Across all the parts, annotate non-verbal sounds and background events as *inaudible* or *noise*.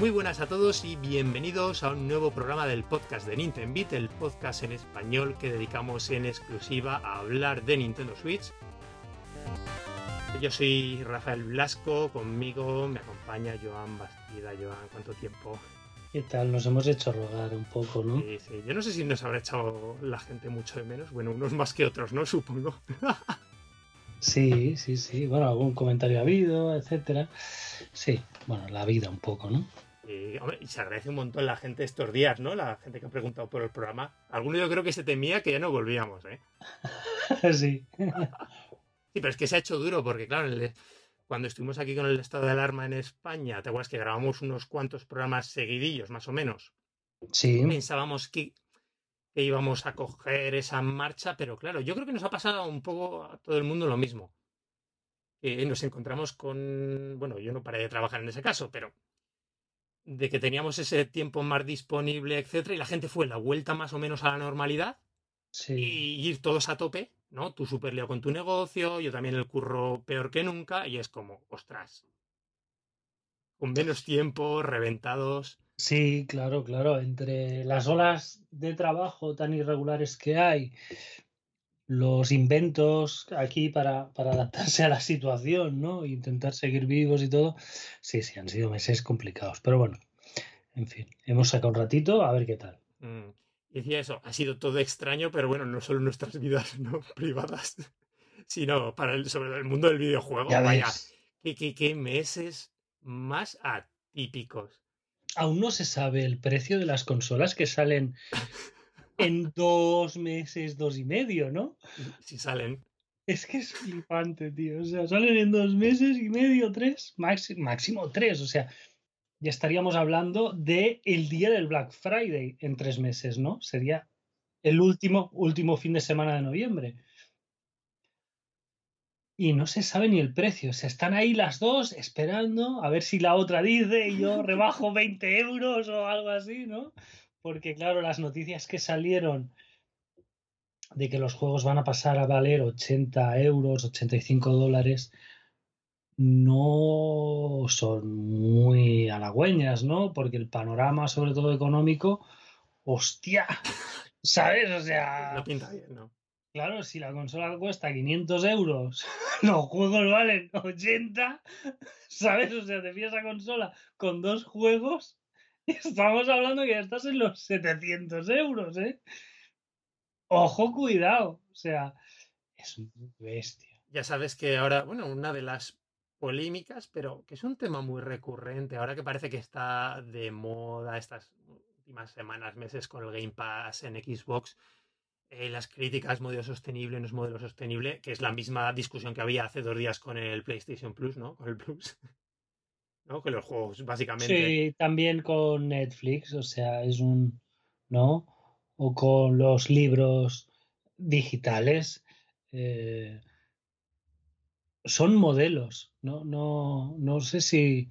Muy buenas a todos y bienvenidos a un nuevo programa del podcast de Nintendo Beat, el podcast en español que dedicamos en exclusiva a hablar de Nintendo Switch. Yo soy Rafael Blasco, conmigo me acompaña Joan Bastida. Joan, ¿cuánto tiempo? ¿Qué tal? Nos hemos hecho rogar un poco, ¿no? Sí, sí. Yo no sé si nos habrá echado la gente mucho de menos. Bueno, unos más que otros, ¿no? Supongo. *laughs* sí, sí, sí. Bueno, algún comentario ha habido, etcétera. Sí, bueno, la vida un poco, ¿no? Y, se agradece un montón la gente estos días, ¿no? La gente que ha preguntado por el programa. Alguno yo creo que se temía que ya no volvíamos, ¿eh? *laughs* sí. sí, pero es que se ha hecho duro porque, claro, el, cuando estuvimos aquí con el estado de alarma en España, ¿te acuerdas que grabamos unos cuantos programas seguidillos, más o menos? Sí. Pensábamos que, íbamos a coger esa marcha, pero claro, yo creo que nos ha pasado un poco a todo el mundo lo mismo. nos encontramos con, bueno, yo no paré de trabajar en ese caso, pero de que teníamos ese tiempo más disponible, etcétera, y la gente fue la vuelta más o menos a la normalidad sí. y ir todos a tope ¿no? Tú súper lío con tu negocio, yo también el curro peor que nunca, y es como, ostras. Con menos tiempo, reventados. Sí, claro, claro. Entre las olas de trabajo tan irregulares que hay, los inventos aquí para, para adaptarse a la situación, ¿no? Intentar seguir vivos y todo. Sí, sí, han sido meses complicados. Pero bueno, en fin, hemos sacado un ratito a ver qué tal. Mm. Decía eso, ha sido todo extraño, pero bueno, no solo nuestras vidas *laughs* ¿no? privadas, sino para el, sobre el mundo del videojuego. Vaya, ¿qué, meses más atípicos. Aún no se sabe el precio de las consolas que salen *laughs* en dos meses, dos y medio, ¿no? Si salen. Es que es flipante, tío. O sea, salen en dos meses y medio, tres, máximo, máximo tres. O sea, ya estaríamos hablando de el día del Black Friday en tres meses, ¿no? Sería el último, último fin de semana de noviembre. Y no se sabe ni el precio. O sea, están ahí las dos esperando a ver si la otra dice y yo rebajo 20 euros o algo así, ¿no? Porque claro, las noticias que salieron de que los juegos van a pasar a valer 80 euros, 85 dólares, no son muy halagüeñas, ¿no? Porque el panorama, sobre todo económico, hostia, *laughs* ¿sabes? O sea... No pinta bien, ¿no? Claro, si la consola cuesta 500 euros, *laughs* los juegos valen 80, *laughs* ¿sabes? O sea, te fías a consola con dos juegos *laughs* estamos hablando que ya estás en los 700 euros, ¿eh? Ojo, cuidado. O sea, es bestia. Ya sabes que ahora, bueno, una de las polémicas, pero que es un tema muy recurrente. Ahora que parece que está de moda estas últimas semanas, meses con el Game Pass en Xbox, eh, las críticas, modelo sostenible, no es modelo sostenible, que es la misma discusión que había hace dos días con el PlayStation Plus, ¿no? Con el Plus. ¿No? Con los juegos, básicamente. Sí, también con Netflix, o sea, es un. ¿No? O con los libros digitales. Eh, son modelos. No, no, no sé si.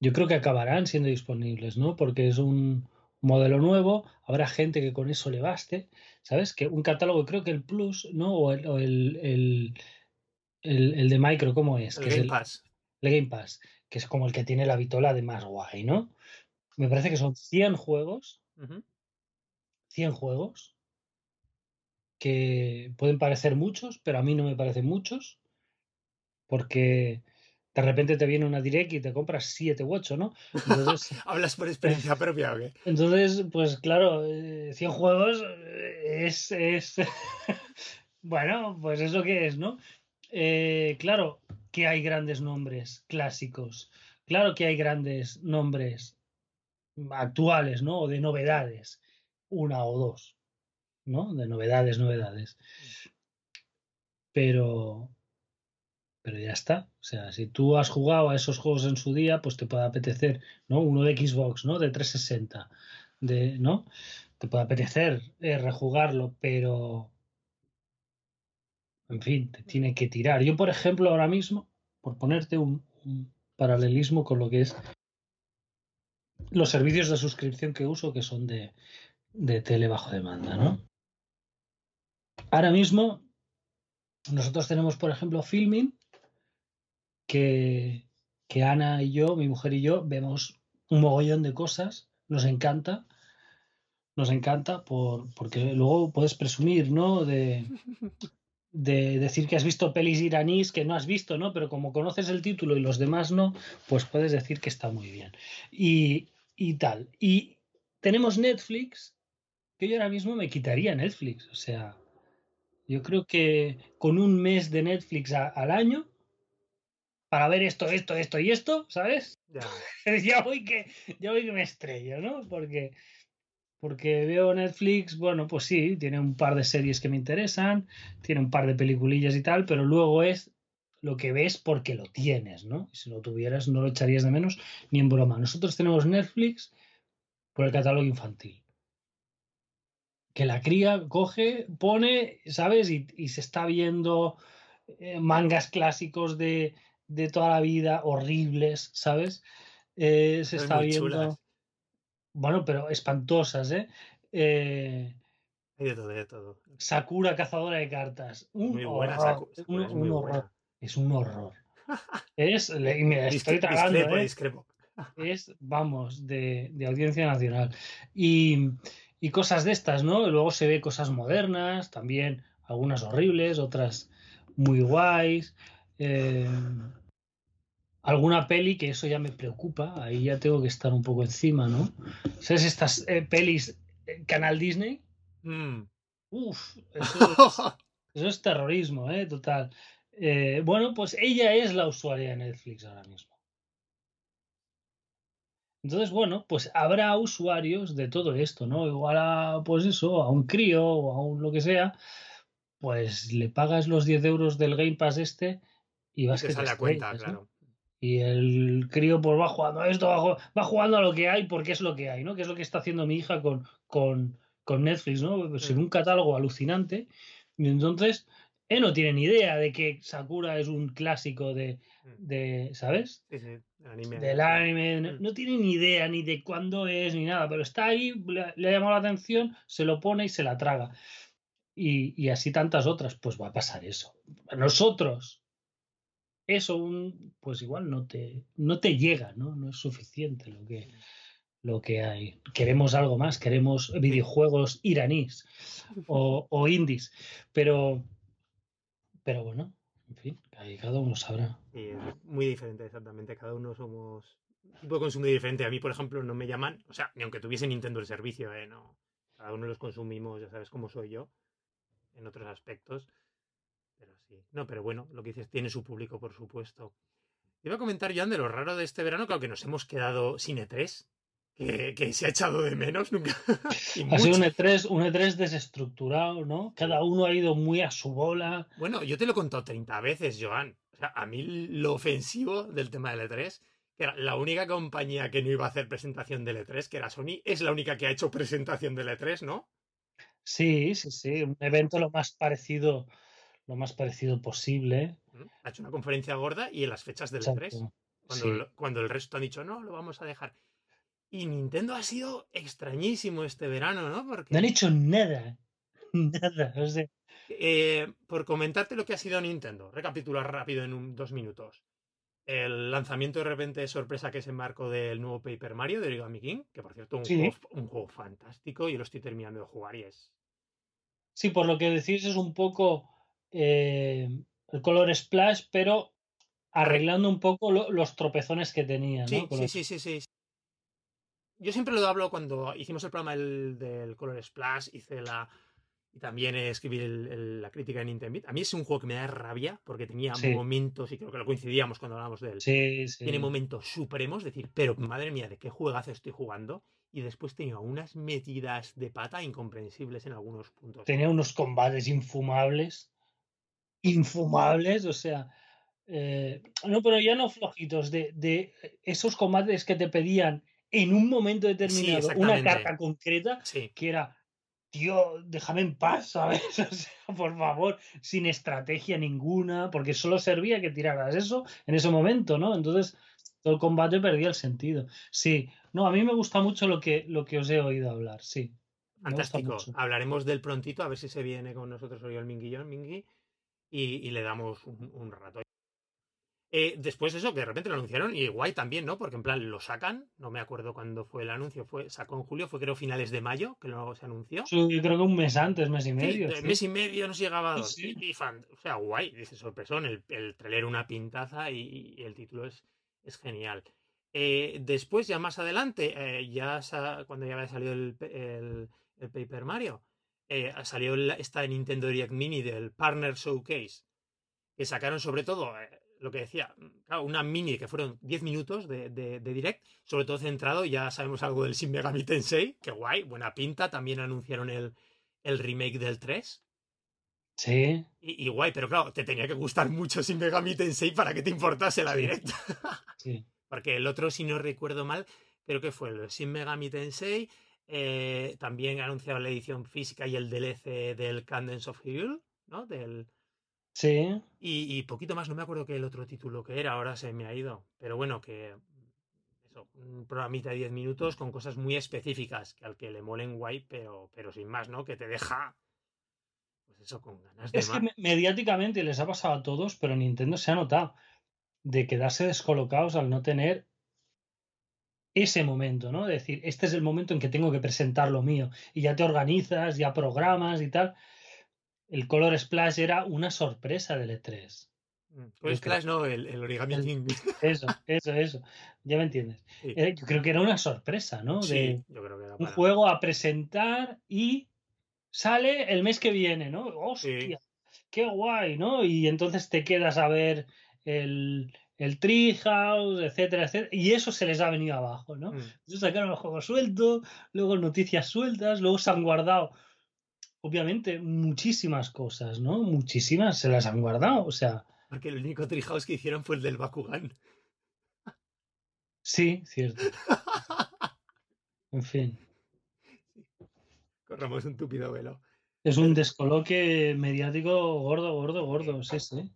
Yo creo que acabarán siendo disponibles, ¿no? Porque es un modelo nuevo, habrá gente que con eso le baste, ¿sabes? Que un catálogo, creo que el Plus, ¿no? O el, el, el, de Micro, ¿cómo es? El que Game es Pass. El Game Pass, que es como el que tiene la vitola de más guay, ¿no? Me parece que son 100 juegos. 100 juegos. Que pueden parecer muchos, pero a mí no me parecen muchos porque de repente te viene una direct y te compras 7 u 8, ¿no? Entonces, *laughs* ¿Hablas por experiencia *laughs* propia o qué? Entonces, pues claro, 100 eh, juegos eh, es... es *laughs* bueno, pues eso que es, ¿no? Eh, claro que hay grandes nombres clásicos, claro que hay grandes nombres actuales, ¿no? O de novedades, una o dos, ¿no? De novedades, novedades. Pero, pero ya está. O sea, si tú has jugado a esos juegos en su día, pues te puede apetecer, ¿no? Uno de Xbox, ¿no? De 360, de, ¿no? Te puede apetecer eh, rejugarlo, pero, en fin, te tiene que tirar. Yo, por ejemplo, ahora mismo, por ponerte un, paralelismo con lo que es los servicios de suscripción que uso, que son de, de tele bajo demanda, ¿no? Ahora mismo, nosotros tenemos, por ejemplo, Filming, que, Ana y yo, mi mujer y yo, vemos un mogollón de cosas, nos encanta, nos encanta por, porque luego puedes presumir, ¿no? De, *laughs* de decir que has visto pelis iraníes que no has visto, ¿no? Pero como conoces el título y los demás no, pues puedes decir que está muy bien. Y, y tal. Y tenemos Netflix, que yo ahora mismo me quitaría Netflix. O sea, yo creo que con un mes de Netflix al año, para ver esto, esto, esto y esto, ¿sabes? Ya. *laughs* ya, voy que, ya voy que me estrello, ¿no? Porque, porque veo Netflix, bueno, pues sí, tiene un par de series que me interesan, tiene un par de peliculillas y tal, pero luego es lo que ves porque lo tienes, ¿no? Si lo tuvieras no lo echarías de menos ni en broma. Nosotros tenemos Netflix por el catálogo infantil. Que la cría coge, pone, ¿sabes? Y, y se está viendo eh, mangas clásicos de, de, toda la vida, horribles, ¿sabes? Eh, se está viendo... Bueno, pero espantosas, ¿eh? eh Hay de todo, de todo. Sakura, cazadora de cartas. Un muy buena, horror. Sakura, un, es un horror. buena. Es un horror. *laughs* es, y me estoy tragando, discrepo, ¿eh? discrepo. *laughs* es, vamos, de, de audiencia nacional. Y, y, cosas de estas, ¿no? Luego se ve cosas modernas, también algunas horribles, otras muy guays. Eh, alguna peli que eso ya me preocupa, ahí ya tengo que estar un poco encima, ¿no? ¿Sabes estas eh, pelis eh, Canal Disney? Mm. Uf, eso es, *laughs* eso es terrorismo, ¿eh? Total. Eh, bueno, pues ella es la usuaria de Netflix ahora mismo. Entonces, bueno, pues habrá usuarios de todo esto, ¿no? Igual a, pues eso, a un crío o a un lo que sea, pues le pagas los 10 euros del Game Pass este y vas Y te que sale te a cuenta, claro. Y el crío pues va jugando a esto, va, ju- va jugando a lo que hay porque es lo que hay, ¿no? Que es lo que está haciendo mi hija con, con, con Netflix, ¿no? Sin Mm. un catálogo alucinante. Y entonces, él no tiene ni idea de que Sakura es un clásico de, Mm. de ¿sabes? Sí, sí, anime. Del anime. No, Mm. no tiene ni idea ni de cuándo es ni nada, pero está ahí, le, le ha llamado la atención, se lo pone y se la traga. Y, y así tantas otras, pues va a pasar eso. A nosotros, eso un, pues igual no te, no te llega, ¿no? No es suficiente lo que, lo que hay. Queremos algo más, queremos videojuegos iraníes o, o indies, pero, pero bueno, en fin, ahí cada uno sabrá. Y es muy diferente, exactamente. Cada uno somos un tipo de consumo diferente. A mí, por ejemplo, no me llaman, o sea, ni aunque tuviese Nintendo el servicio, ¿eh? No. Cada uno los consumimos, ya sabes cómo soy yo, en otros aspectos. Pero sí. No, pero bueno, lo que dices, tiene su público, por supuesto. Iba a comentar, Joan, de lo raro de este verano, claro que nos hemos quedado sin E3, que, que se ha echado de menos nunca. *laughs* y Ha sido un mucho. E3, un E3 desestructurado, ¿no? Cada uno ha ido muy a su bola. Bueno, yo te lo he contado 30 veces, Joan. O sea, a mí lo ofensivo del tema del E3, que era la única compañía que no iba a hacer presentación del E3, que era Sony, es la única que ha hecho presentación del E3, ¿no? Sí, sí, sí, un evento lo más parecido, lo más parecido posible. ¿Mm? Ha hecho una conferencia gorda y en las fechas del E3, Exacto. cuando, Sí. el- cuando el resto han dicho, no, lo vamos a dejar. Y Nintendo ha sido extrañísimo este verano, ¿no? Porque... No han hecho nada, *laughs* nada. O sea, Eh, por comentarte lo que ha sido Nintendo, recapitular rápido en un- dos minutos. El lanzamiento de repente de sorpresa que se embarcó del nuevo Paper Mario de Origami King, que por cierto un, Sí. juego, un juego fantástico y lo estoy terminando de jugar y es... sí, por lo que decís es un poco eh, el color splash, pero arreglando un poco lo- los tropezones que tenía, ¿no? Sí, sí, sí, sí, sí. Yo siempre lo hablo cuando hicimos el programa del, del Color Splash, hice la... Y también escribí el- el- la crítica en Nintendo. A mí es un juego que me da rabia porque tenía Sí. momentos, y creo que lo coincidíamos cuando hablamos de él, Sí, sí. tiene momentos supremos, decir, pero madre mía, ¿de qué juegazo estoy jugando? Y después tenía unas metidas de pata incomprensibles en algunos puntos. Tenía unos combates infumables. Infumables, o sea. eh, no, pero ya no flojitos, de, de esos combates que te pedían en un momento determinado una carta concreta Sí, que era, tío, déjame en paz, ¿sabes? *laughs* O sea, por favor, sin estrategia ninguna, porque solo servía que tiraras eso en ese momento, ¿no? Entonces, todo el combate perdía el sentido. Sí, no, a mí me gusta mucho lo que, lo que os he oído hablar, sí. Fantástico. Hablaremos del prontito, a ver si se viene con nosotros hoy el Minguillón, Mingui, y, y le damos un, un rato. Eh, después de eso, que de repente lo anunciaron, y guay también, ¿no? Porque en plan lo sacan, no me acuerdo cuándo fue el anuncio, fue sacó en julio, fue creo finales de mayo, que luego se anunció. Sí, yo creo que un mes antes, mes y medio. sí. mes y medio nos llegaba a dos. Sí. Y, y fan- o sea, guay, dice sorpresón, el, el trailer una pintaza y, y el título es, es genial. Eh, después, ya más adelante, eh, ya sa- cuando ya había salido el, el- el Paper Mario, eh, salió esta Nintendo Direct Mini del Partner Showcase, que sacaron sobre todo eh, lo que decía, claro, una mini que fueron 10 minutos de, de- de direct, sobre todo centrado, ya sabemos algo del Shin Megami Tensei, que guay, buena pinta, también anunciaron el, el remake del 3. Sí, Y, y guay, pero claro, te tenía que gustar mucho Shin Megami Tensei para que te importase la Sí. direct. sí. *laughs* Porque el otro, si no recuerdo mal, creo que fue el Shin Megami Tensei. Eh, también anunciaron la edición física y el DLC del Candence of Hyrule, ¿no? Del, Sí, y, y poquito más, no me acuerdo qué el otro título que era, ahora se me ha ido. Pero bueno, que eso, un programita de 10 minutos con cosas muy específicas, que al que le molen guay, pero, pero sin más, ¿no? Que te deja, pues eso, con ganas de Es que más. me- mediáticamente les ha pasado a todos, pero Nintendo se ha notado de quedarse descolocados al no tener ese momento, ¿no? De decir, este es el momento en que tengo que presentar lo mío. Y ya te organizas, ya programas y tal. El Color Splash era una sorpresa del E3. Mm, Pues Clash no, el, el Origami El-. *laughs* Eso, eso, eso. Ya me entiendes. Sí, Eh, Yo creo que era una sorpresa, ¿no? sí, De yo creo que era un juego a presentar y sale el mes que viene, ¿no? ¡Hostia! ¡Qué guay! ¿no? Y entonces te quedas a ver el, el Treehouse, etcétera, etcétera. Y eso se les ha venido abajo, ¿no? Mm, Entonces sacaron el juego suelto, luego noticias sueltas, luego se han guardado, obviamente, muchísimas cosas, ¿no? Muchísimas se las han guardado. O sea, Porque el único Treehouse que hicieron fue el del Bakugan. sí, cierto. En fin. Corramos un tupido velo. Es un descoloque mediático gordo, gordo, gordo. Sí, sí.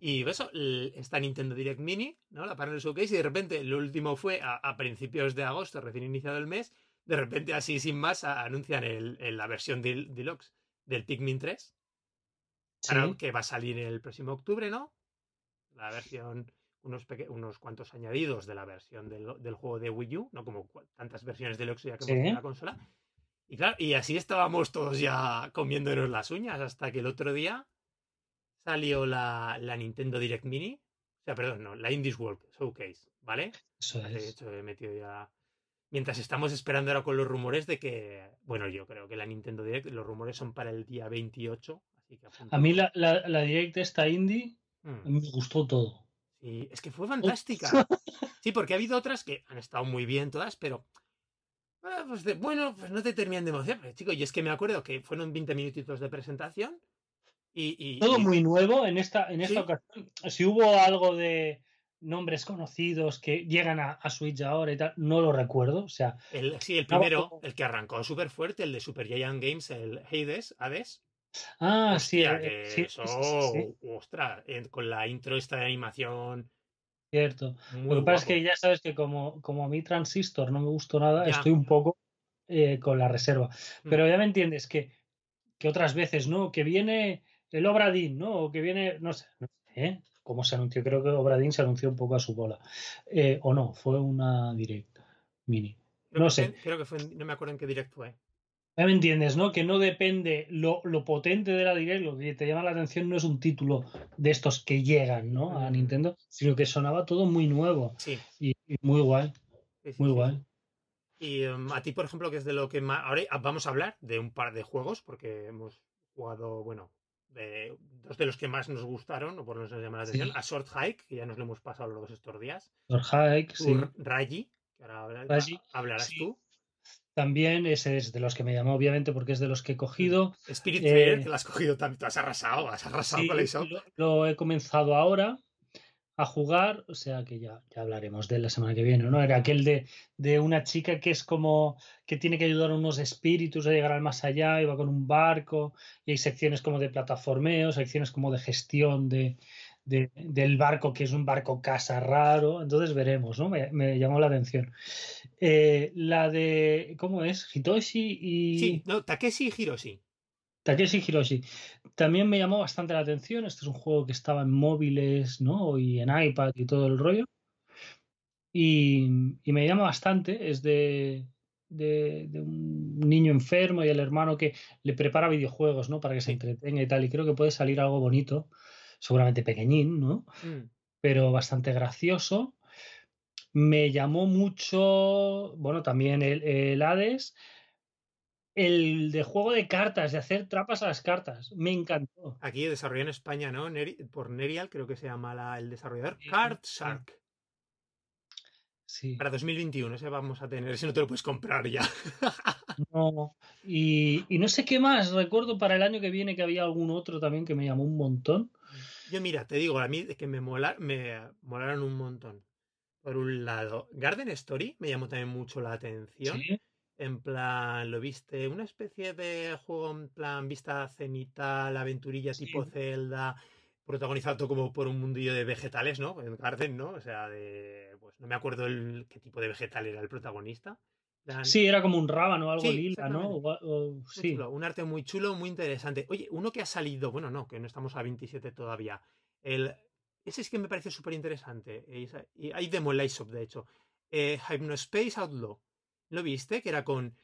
Y eso, el- esta Nintendo Direct Mini, ¿no? La Partner Showcase, y de repente, lo último fue a, a principios de agosto, recién iniciado el mes, de repente, así sin más, a- anuncian el, el- la versión del- deluxe del Pikmin 3, Sí, ahora que va a salir el próximo octubre, ¿no? La versión, unos, unos cuantos añadidos de la versión del, del juego de Wii U, no como tantas versiones deluxe ya que Sí. hemos la consola. Y claro, y así estábamos todos ya comiéndonos las uñas hasta que el otro día salió la, la Nintendo Direct Mini. O sea, perdón, no, la Indies World Showcase, ¿vale? eso De es. hecho, he metido ya. Mientras estamos esperando ahora con los rumores de que. Bueno, yo creo que la Nintendo Direct, los rumores son para el día 28. Así que A mí la, la, la Direct esta indie Mm, me gustó todo. sí, es que fue fantástica. *laughs* Sí, porque ha habido otras que han estado muy bien todas, pero. ah, pues de- bueno, pues no te terminan de emocionar. Chico, y es que me acuerdo que fueron 20 minutitos de presentación. Y, y- Todo y- muy nuevo en esta, en esta Sí. ocasión. Si hubo algo de nombres conocidos que llegan a, a Switch ahora y tal, no lo recuerdo. O sea, El, sí, el primero, como- el que arrancó súper fuerte, el de Super Giant Games, el Hades, Hades. ah, Hostia, sí, que eh, sí, eso, sí, sí, ostras, con la intro esta de animación. cierto. Muy Lo que pasa es que ya sabes que como, como a mí Transistor no me gustó nada, Ya. estoy un poco eh, con la reserva. Mm. Pero ya me entiendes que, que otras veces, ¿no? Que viene el Obradín, ¿no? O que viene, no sé, no sé, ¿eh? ¿Cómo se anunció? Creo que Obradín se anunció un poco a su bola. Eh, o no, fue una directa mini. Creo no sé. fue- creo que fue, no me acuerdo en qué direct fue. Ya me entiendes, ¿no? Que no depende lo, lo potente de la Direct, lo que te llama la atención no es un título de estos que llegan, ¿no? A. Nintendo, sino que sonaba todo muy nuevo Sí, y, y muy guay, sí, sí, muy sí, guay. Y em, a ti, por ejemplo, que es de lo que más. Ahora vamos a hablar de un par de juegos, porque hemos jugado, bueno, de dos de los que más nos gustaron, o por lo menos nos llaman la Sí. atención. A Short Hike, que ya nos lo hemos pasado los dos estos días. Lord Hike, sí. Raji, que ahora Raji, hablarás sí. tú. También ese es de los que me llamó, obviamente, porque es de los que he cogido. Spirit Eh, Fair, que la has cogido también. Tú has arrasado, has arrasado Sí, con la lo, lo he comenzado ahora a jugar, o sea que ya, ya hablaremos de él la semana que viene, ¿no? Era aquel de, de una chica que es como que tiene que ayudar a unos espíritus a llegar al más allá y va con un barco y hay secciones como de plataformeo, secciones como de gestión de, de- del barco, que es un barco casa raro, entonces veremos, ¿no? Me, me llamó la atención. Eh, la de, ¿cómo es? Hitoshi y... Sí, no, Takeshi y Hiroshi. Takeshi Hiroshi. También me llamó bastante la atención. Este es un juego que estaba en móviles, ¿no? Y en iPad y todo el rollo. Y, me llama bastante. Es de, de, un niño enfermo y el hermano que le prepara videojuegos, ¿no? Para que se entretenga y tal. Y creo que puede salir algo bonito. Seguramente pequeñín, ¿no? Mm. Pero bastante gracioso. Me llamó mucho, bueno, también el, el Hades el de juego de cartas, de hacer trapas a las cartas. Me encantó. Aquí desarrolló en España, ¿no? por Nerial, creo que se llama el desarrollador. Card Shark. Sí. Para 2021, ese vamos a tener, ese no te lo puedes comprar ya. *laughs* no. Y, no sé qué más. Recuerdo para el año que viene que había algún otro también que me llamó un montón. Yo, mira, te digo, a mí que me, mola, me molaron un montón. Por un lado, Garden Story me llamó también mucho la atención. ¿Sí? En plan, ¿lo viste? Una especie de juego en plan vista cenital, aventurilla tipo Zelda, protagonizado como por un mundillo de vegetales, ¿no? En Garden, ¿no? O sea, de. Pues no me acuerdo el, qué tipo de vegetal era el protagonista. Sí, era como un rábano o algo lila, ¿no? sí. un arte muy chulo, muy interesante. Oye, uno que ha salido, bueno, no, que no estamos a 27 todavía. El, ese es que me parece súper interesante. Hay demo en de hecho. Eh, Hypnospace Outlaw. ¿Lo viste? Que era con.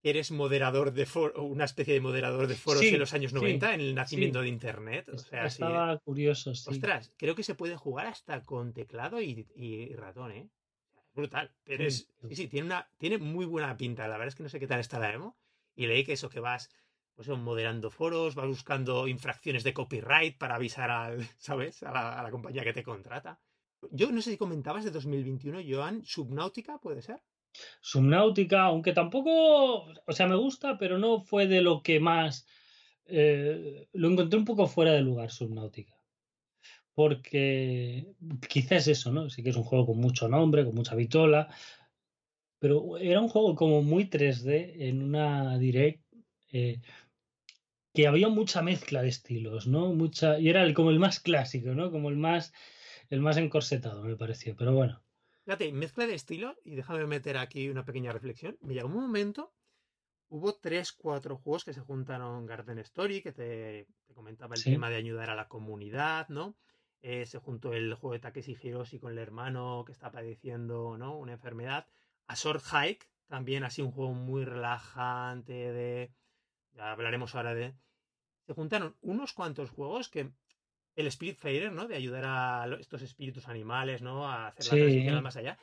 Eres moderador de foro, una especie de moderador de foros en los años 90, en el nacimiento de Internet. O sea, Estaba curioso, sí. Ostras, creo que se puede jugar hasta con teclado y, ratón, ¿eh? Brutal. Pero es, sí, sí, tiene, una, tiene muy buena pinta. La verdad es que no sé qué tal está la demo. Y leí que eso, que vas pues, moderando foros, vas buscando infracciones de copyright para avisar al, *laughs* ¿sabes? A la, a la compañía que te contrata. Yo no sé si comentabas de 2021, Joan, Subnautica, ¿puede ser? Subnáutica, aunque tampoco, o sea, me gusta, pero no fue de lo que más... Eh, lo encontré un poco fuera de lugar, Subnáutica. Porque quizás eso, ¿no? Sí que es un juego con mucho nombre, con mucha vitola, pero era un juego como muy 3D en una direct eh, que había mucha mezcla de estilos, ¿no? Mucha y era el, como el más clásico, ¿no? Como el más el más encorsetado me pareció, pero bueno. Fíjate, mezcla de estilo, y déjame meter aquí una pequeña reflexión. Me llegó un momento, hubo tres, cuatro juegos que se juntaron Garden Story, que te, comentaba el tema de ayudar a la comunidad, ¿no? Eh, se juntó el juego de Takeshi Hiroshi con el hermano que está padeciendo, ¿no? Una enfermedad. A Sword Hike, también así un juego muy relajante de... Ya hablaremos ahora de... Se juntaron unos cuantos juegos que el Spirit Fader, ¿no? De ayudar a estos espíritus animales, ¿no? A hacer la transición más allá.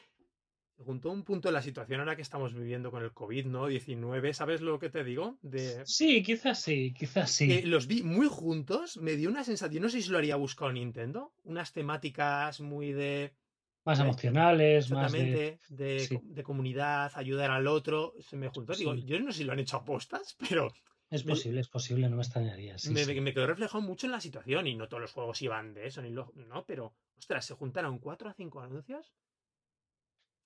Junto a un punto de la situación ahora que estamos viviendo con el COVID, ¿no? 19, ¿sabes lo que te digo? De... Sí, quizás sí, quizás sí. los vi muy juntos, me dio una sensación, no sé si lo haría buscado Nintendo, unas temáticas muy de... Más emocionales, más de... De, de, comunidad, ayudar al otro, se me juntó. Digo, yo no sé si lo han hecho a postas, pero es posible, es posible, no me extrañaría. me, quedó reflejado mucho en la situación y no todos los juegos iban de eso, ni lo, no, pero, ostras, se juntaron cuatro a cinco anuncios.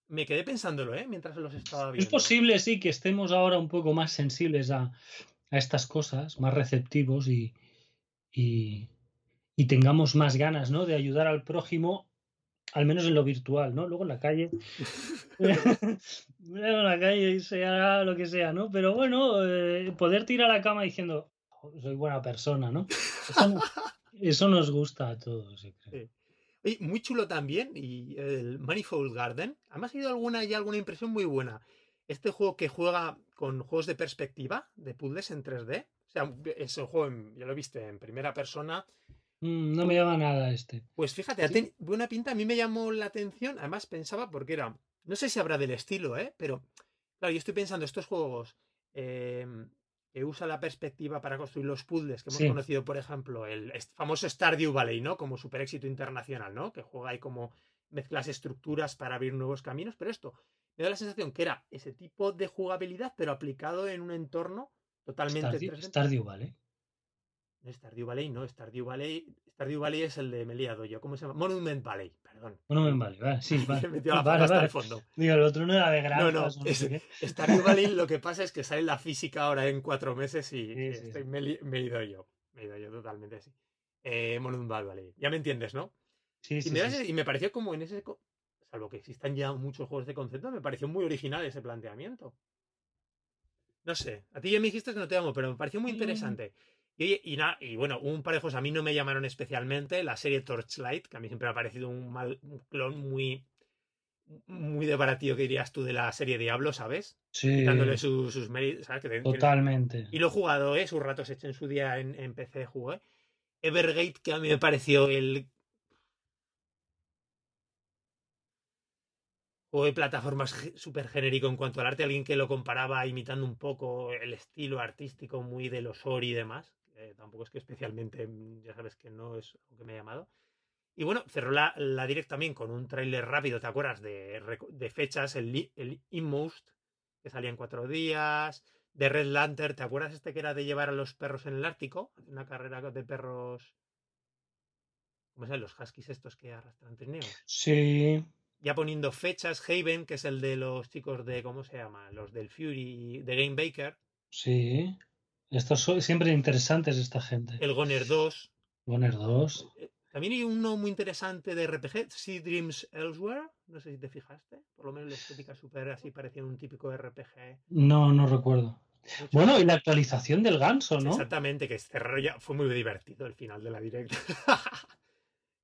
Me quedé pensándolo, ¿eh? Mientras los estaba viendo. Es posible, sí, que estemos ahora un poco más sensibles a, a estas cosas, más receptivos y, y, y, tengamos más ganas, ¿no? De ayudar al prójimo al menos en lo virtual, ¿no? Luego en la calle. *laughs* en la calle y sea lo que sea, ¿no? Pero bueno, eh, poder tirar a la cama diciendo, soy buena persona, ¿no? Eso, nos gusta a todos, creo. muy chulo también, y el Manifold Garden. Además, ha sido alguna y alguna impresión muy buena. Este juego que juega con juegos de perspectiva, de puzzles en 3D. O sea, es un juego, ya lo viste, en primera persona, Mm, no me llama nada este. Pues fíjate, buena pinta, a mí me llamó la atención, además pensaba porque era, no sé si habrá del estilo, ¿eh? Pero, claro, yo estoy pensando, estos juegos em, que usan la perspectiva para construir los puzzles, que hemos conocido, por ejemplo, el famoso Stardew Valley, ¿no? Como super éxito internacional, ¿no? Que juega ahí como mezclas estructuras para abrir nuevos caminos, pero esto me da la sensación que era ese tipo de jugabilidad, pero aplicado en un entorno totalmente Stardew, Stardew Valley. Stardew Valley, no, Stardew Valley. Stardew Valley es el de Meliado yo. ¿Cómo se llama? Monument Valley, perdón. Monument Valley, vale, sí, *laughs* vale. Se metió la vale, hasta el fondo. Digo, el otro no era de gran. No, no. Stardew Valley lo que *laughs* pasa es que sale la física ahora en cuatro meses y, me, he ido yo. Me he ido yo totalmente así. Eh, Monument Valley. Ya me entiendes, ¿no? Sí, sí, y, me y me pareció como en ese. Salvo que existan ya muchos juegos de concepto, me pareció muy original ese planteamiento. No sé, a ti ya me dijiste que no te amo, pero me pareció muy Mm. Y, y, na- y bueno, un par de juegos a mí no me llamaron especialmente. La serie Torchlight, que a mí siempre me ha parecido un, mal, un clon muy, muy de baratillo que dirías tú de la serie Diablo, ¿sabes? Sí, Dándole su- sus méritos, ¿sabes? Que- que- totalmente. y lo he jugado, ¿eh? Sus ratos hecho en su día en, en PC jugué. Evergate, que a mí me pareció el juego de plataformas súper genérico en cuanto al arte. Alguien que lo comparaba imitando un poco el estilo artístico muy de los Ori y demás. Eh, tampoco es que especialmente, mm, ya sabes que no es lo que me ha llamado. Y bueno, cerró la, la direct también con un tráiler rápido, ¿te acuerdas? De, fechas, el, el Inmost, que salía en cuatro días. De Red Lantern, ¿te acuerdas este que era de llevar a los perros en el Ártico? Una carrera de perros. ¿Cómo se? Los huskies estos que arrastran trineos. Sí, Ya poniendo fechas, Haven, que es el de los chicos de. ¿Cómo se llama? Los del Fury, de Game Baker. sí. Estos son siempre interesantes esta gente. El Goner 2. Goner 2. Eh, También hay uno muy interesante de RPG, Sea Dreams Elsewhere. No sé si te fijaste. Por lo menos la estética súper así parecía un típico RPG. No, no recuerdo. Mucho- Bueno, y la actualización del ganso, ¿no? Exactamente, que cerró ya. Fue muy divertido el final de la directa. *laughs*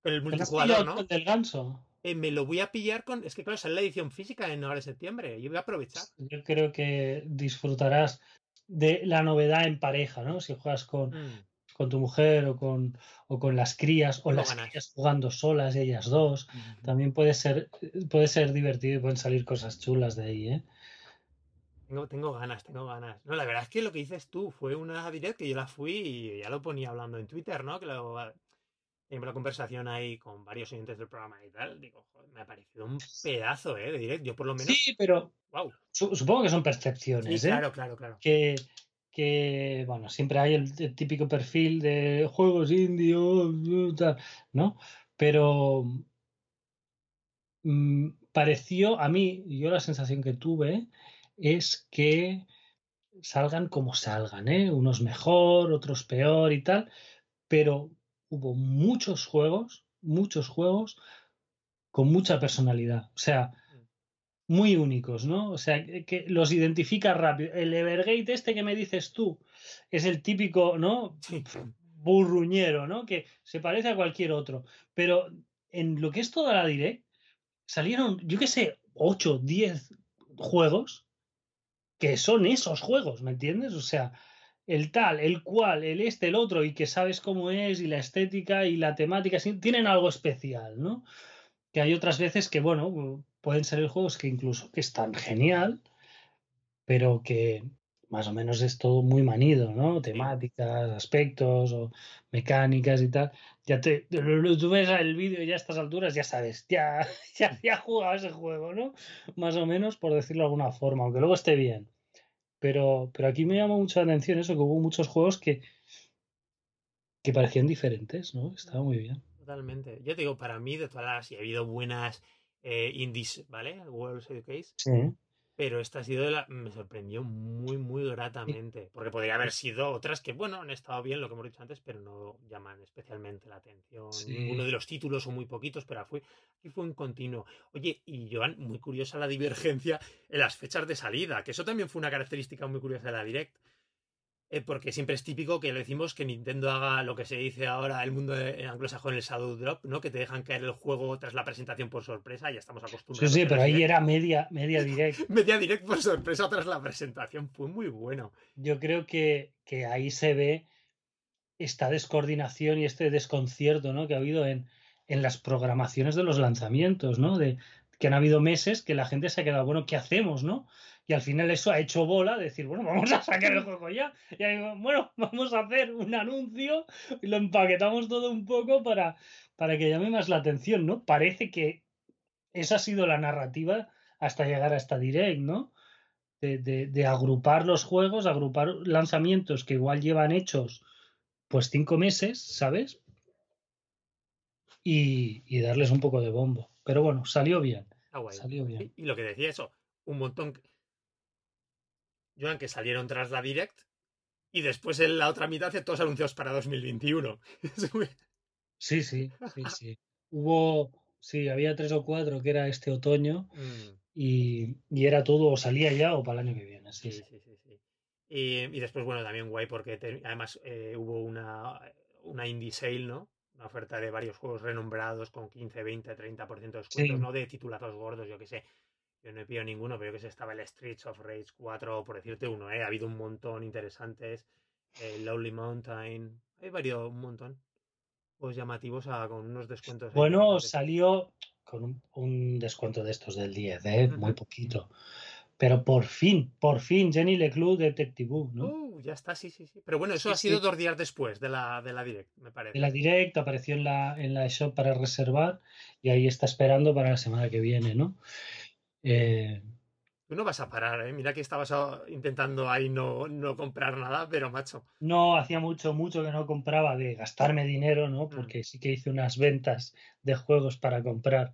Con el ¿Te has multijugador, ¿no? el del ganso? Eh, me lo voy a pillar con. Es que claro, sale la edición física en ahora de septiembre. Y voy a aprovechar. Yo creo que disfrutarás de la novedad en pareja, ¿no? Si juegas con, Mm, con tu mujer o con, o con las crías, o las ganas. crías jugando solas, ellas dos. También puede ser, puede ser divertido y pueden salir cosas chulas de ahí, ¿eh? Tengo, tengo ganas, tengo ganas. No, la verdad es que lo que dices tú fue una direct que yo la fui y ya lo ponía hablando en Twitter, ¿no? Que lo. Siempre la conversación ahí con varios oyentes del programa y tal. Digo, joder, me ha parecido un pedazo, ¿eh? De direct. Yo por lo menos. Sí, pero ¡Wow! su- supongo que son Sí, percepciones, ¿eh? claro, claro, claro. que, que, bueno, siempre hay el, el típico perfil de juegos indios, ¿no? Pero mm, pareció, a mí, yo la sensación que tuve es que salgan como salgan, ¿eh? Unos mejor, otros peor y tal, pero hubo muchos juegos, muchos juegos con mucha personalidad. O sea, muy únicos, ¿no? O sea, que, los identifica rápido. El Evergate este que me dices tú es el típico, ¿no? Sí. Burruñero, ¿no? Que se parece a cualquier otro. Pero en lo que es toda la Direct, salieron, yo qué sé, 8, 10 juegos que son esos juegos, ¿me entiendes? O sea, el tal, el cual, el este, el otro, y que sabes cómo es, y la estética y la temática, tienen algo especial, ¿no? Que hay otras veces que, bueno, pueden salir juegos que incluso que están genial, pero que más o menos es todo muy manido, ¿no? Temáticas, aspectos o mecánicas y tal. Ya te, tú ves el vídeo ya a estas alturas ya sabes, ya, *laughs* ya, ya jugado ese juego, ¿no? Más o menos, por decirlo de alguna forma, aunque luego esté bien. Pero, pero aquí me llama mucho la atención eso, que hubo muchos juegos que, que parecían diferentes, ¿no? Estaba muy bien. Totalmente. Yo te digo, para mí, de todas las. Y ha habido buenas eh, indies, ¿vale? World Showcase. Sí. Pero esta ha sido de la. Me sorprendió muy, muy gratamente. Porque podría haber sido otras que, bueno, han estado bien, lo que hemos dicho antes, pero no llaman especialmente la atención. Sí. Ninguno de los títulos o muy poquitos, pero fue, aquí fue un continuo. Oye, y Joan, muy curiosa la divergencia en las fechas de salida, que eso también fue una característica muy curiosa de la Direct. Eh, porque siempre es típico que le decimos que Nintendo haga lo que se dice ahora el mundo de- anglosajón, el Shadow Drop, ¿no? Que te dejan caer el juego tras la presentación por sorpresa, ya estamos Sí, acostumbrados. sí, a pero ahí Direct. era media, media direct. *laughs* Media direct por sorpresa tras la presentación. Fue muy bueno. Yo creo que, que ahí se ve esta descoordinación y este desconcierto ¿no? que ha habido en, en las programaciones de los lanzamientos, ¿no? De que han habido meses que la gente se ha quedado, bueno, ¿qué hacemos, no? Y al final eso ha hecho bola, de decir, bueno, vamos a sacar el juego ya. Y ahí, bueno, *laughs* vamos a hacer un anuncio y lo empaquetamos todo un poco para, para que llame más la atención, ¿no? Parece que esa ha sido la narrativa hasta llegar a esta direct, ¿no? De, de, de agrupar los juegos, agrupar lanzamientos que igual llevan hechos pues cinco meses, ¿sabes? Y, y darles un poco de bombo. Pero bueno, salió bien. Guay. Salió bien. Y, y lo que decía eso, un montón. Joan, que salieron tras la Direct y después en la otra mitad hace todos anuncios para 2021. Es muy- Sí, sí, sí, sí. Hubo, sí, había tres o cuatro que era este otoño Mm, y, y era todo o salía ya o para el año que viene. Sí, sí, sí. sí, sí, sí. Y, después, bueno, también guay porque además eh, hubo una, una indie sale, ¿no? Una oferta de varios juegos renombrados con 15, 20, 30% de descuentos, no de titulazos gordos, yo que sé. Yo no he pillado ninguno, pero yo que sé, estaba el Streets of Rage 4, por decirte uno, ¿eh? Ha habido un montón interesantes. El Lonely Mountain, hay varios, un montón. Juegos llamativos con unos descuentos. Bueno, salió con un, descuento de estos del 10, ¿eh? Muy poquito. Pero por fin, por fin, Jenny Leclue Detective, ¿no? Uh, ya está, sí, sí, sí. Pero bueno, eso ha sido dos días después de la, de la Direct, me parece. De la Direct, apareció en la, en la shop para reservar y ahí está esperando para la semana que viene, ¿no? Eh... Tú no vas a parar, ¿eh? Mira que estabas intentando ahí no, no, comprar nada, pero macho. No, hacía mucho, mucho que no compraba de gastarme dinero, ¿no? Mm. Porque sí que hice unas ventas de juegos para comprar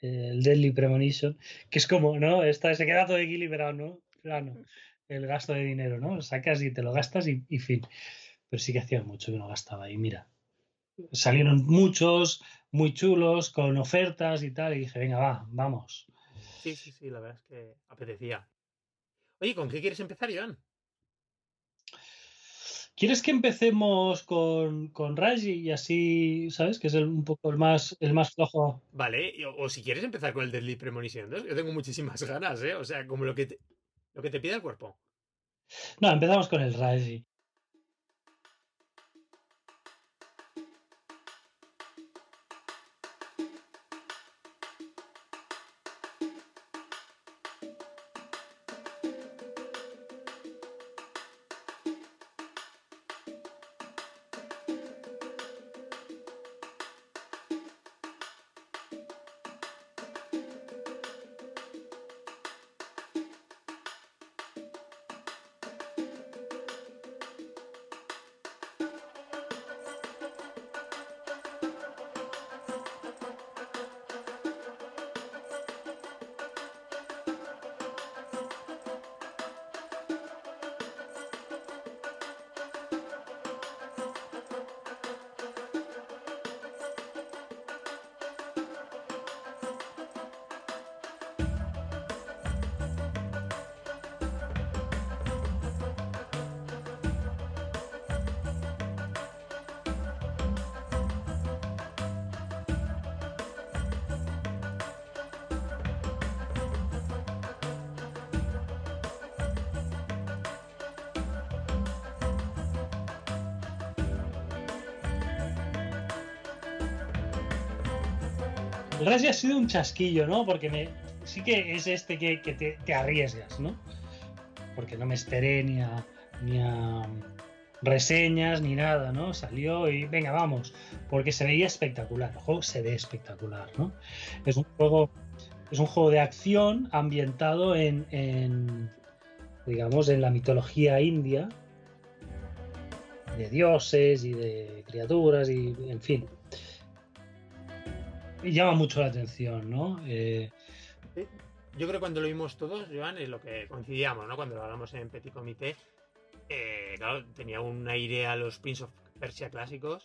el Deadly Premonition, que es como, ¿no? Esta, se queda todo equilibrado, ¿no? Claro, el gasto de dinero, ¿no? Lo sacas y te lo gastas y, fin. Pero sí que hacía mucho que no gastaba. Y mira, salieron muchos, muy chulos, con ofertas y tal, y dije, venga, va, vamos. Sí, sí, sí, la verdad es que apetecía. Oye, ¿con qué quieres empezar, Joan? ¿Quieres que empecemos con, con Raji y así, sabes, que es un poco el más, el más flojo? Vale, o, si quieres empezar con el Deadly Premonition yo tengo muchísimas *laughs* ganas, ¿eh? O sea, como lo que te, lo que te pide el cuerpo. No, empezamos con el Raji. Resi ha sido un chasquillo, ¿no? Porque me, sí que es este que, te, arriesgas, ¿no? Porque no me esperé ni a, ni a reseñas ni nada, ¿no? Salió y venga, vamos, porque se veía espectacular. El juego se ve espectacular, ¿no? Es un juego, es un juego de acción ambientado en, en digamos, en la mitología india, de dioses y de criaturas y, en fin, llama mucho la atención, ¿no? Eh, yo creo que cuando lo vimos todos, Joan, es lo que coincidíamos, ¿no? Cuando lo hablamos en Petit Comité, eh, claro, tenía un aire a los Prince of Persia clásicos.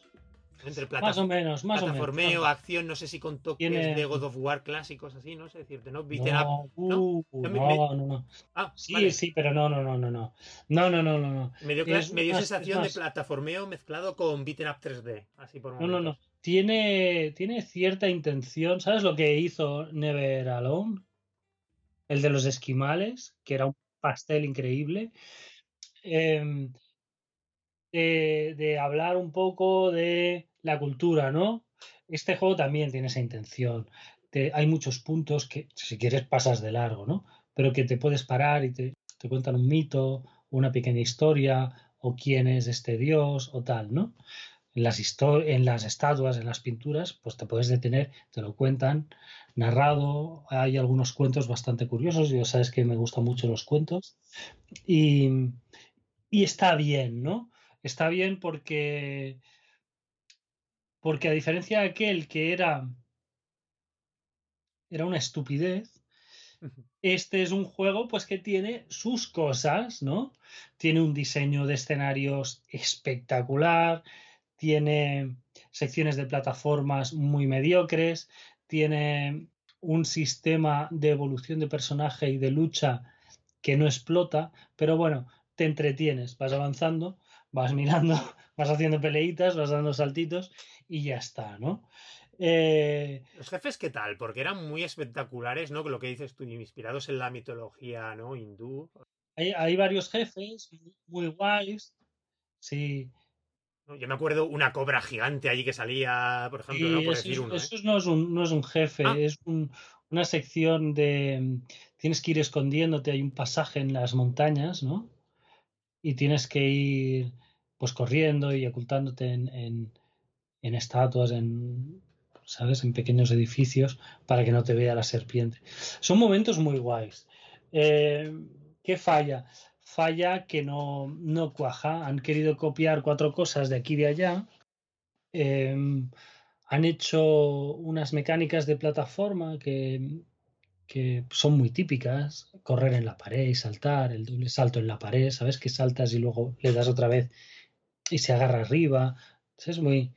Entre más o menos, más plataformeo, o menos. acción, no sé si con toques de God of War clásicos, así, no sé decirte, ¿no? no, uh, ¿no? no, no, Ah, sí, sí, pero no, no, no, no, no. No, no, no, no, Me dio, sensación de plataformeo mezclado con beaten up 3D, así por No, no, no tiene, tiene cierta intención. ¿Sabes lo que hizo Never Alone? El de los esquimales, que era un pastel increíble. Em, de, hablar un poco de la cultura, ¿no? Este juego también tiene esa intención. hay muchos puntos que, si quieres, pasas de largo, ¿no? Pero que te puedes parar y te, te cuentan un mito, una pequeña historia, o quién es este dios, o tal, ¿no? En las, en las estatuas, en las pinturas, pues te puedes detener, te lo cuentan narrado. Hay algunos cuentos bastante curiosos, ya sabes que me gustan mucho los cuentos. Y, y está bien, ¿no? Está bien porque, porque a diferencia de aquel que era, era una estupidez, este es un juego pues que tiene sus cosas, ¿no? Tiene un diseño de escenarios espectacular, tiene secciones de plataformas muy mediocres, tiene un sistema de evolución de personaje y de lucha que no explota, pero bueno, te entretienes, vas avanzando, vas mirando, *laughs* vas haciendo peleitas, vas dando saltitos y ya está, ¿no? Eh, ¿Los jefes qué tal? Porque eran muy espectaculares, ¿no? Lo que dices tú, inspirados en la mitología, ¿no? Hindú. Hay, varios jefes muy guays. Sí. Yo me acuerdo una cobra gigante allí que salía, por ejemplo, ¿no? Por eso, decir uno, eso ¿eh? no, es un, no, es un, jefe, ah. es una sección de. Tienes que ir escondiéndote, hay un pasaje en las montañas, ¿no? Y tienes que ir pues corriendo y ocultándote en, en, en estatuas, en, ¿sabes? En pequeños edificios para que no te vea la serpiente. Son momentos muy guays. Eh, ¿Qué falla? Falla que no, no cuaja. Han querido copiar cuatro cosas de aquí y de allá. Em, han hecho unas mecánicas de plataforma que, que son muy típicas. Correr en la pared y saltar, el doble salto en la pared, ¿sabes? Que saltas y luego le das otra vez y se agarra arriba. Es muy,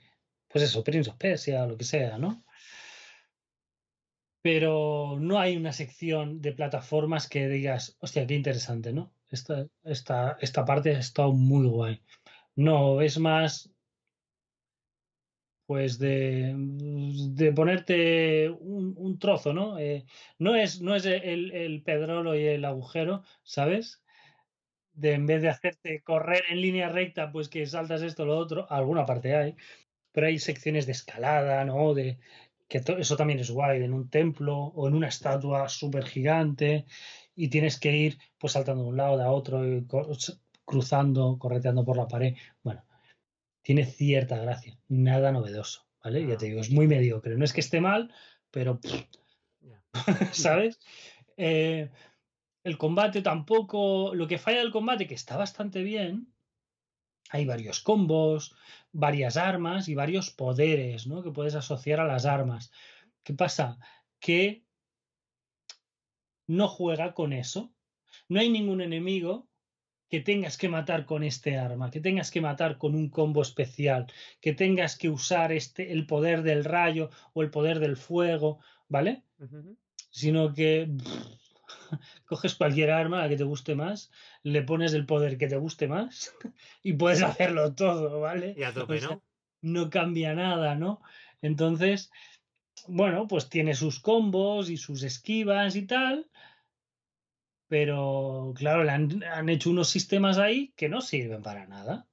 pues eso, Prince of Persia, lo que sea, ¿no? Pero no hay una sección de plataformas que digas, hostia, qué interesante, ¿no? Esta, esta, esta parte ha estado muy guay. No, es más, pues de, de ponerte un, trozo, ¿no? Eh, no es, no es el, el, pedrolo y el agujero, ¿sabes? De en vez de hacerte correr en línea recta, pues que saltas esto o lo otro, alguna parte hay, pero hay secciones de escalada, ¿no? De, que eso también es guay, en un templo o en una estatua súper gigante y tienes que ir pues saltando de un lado a otro, cruzando, correteando por la pared. Bueno, tiene cierta gracia, nada novedoso, ¿vale? Ya te digo, es muy mediocre. No es que esté mal, pero... *laughs* ¿Sabes? Eh, el combate tampoco, lo que falla del combate, que está bastante bien, hay varios combos, varias armas y varios poderes ¿no? que puedes asociar a las armas. ¿Qué pasa? Que no juega con eso. No hay ningún enemigo que tengas que matar con este arma, que tengas que matar con un combo especial, que tengas que usar este, el poder del rayo o el poder del fuego, ¿vale? Sino que *laughs* coges cualquier arma a que te guste más, le pones el poder que te guste más *laughs* y puedes hacerlo todo, ¿vale? Y a tope, ¿no? no cambia nada, ¿no? Entonces, bueno, pues tiene sus combos y sus esquivas y tal, pero claro, le han, han hecho unos sistemas ahí que no sirven para nada.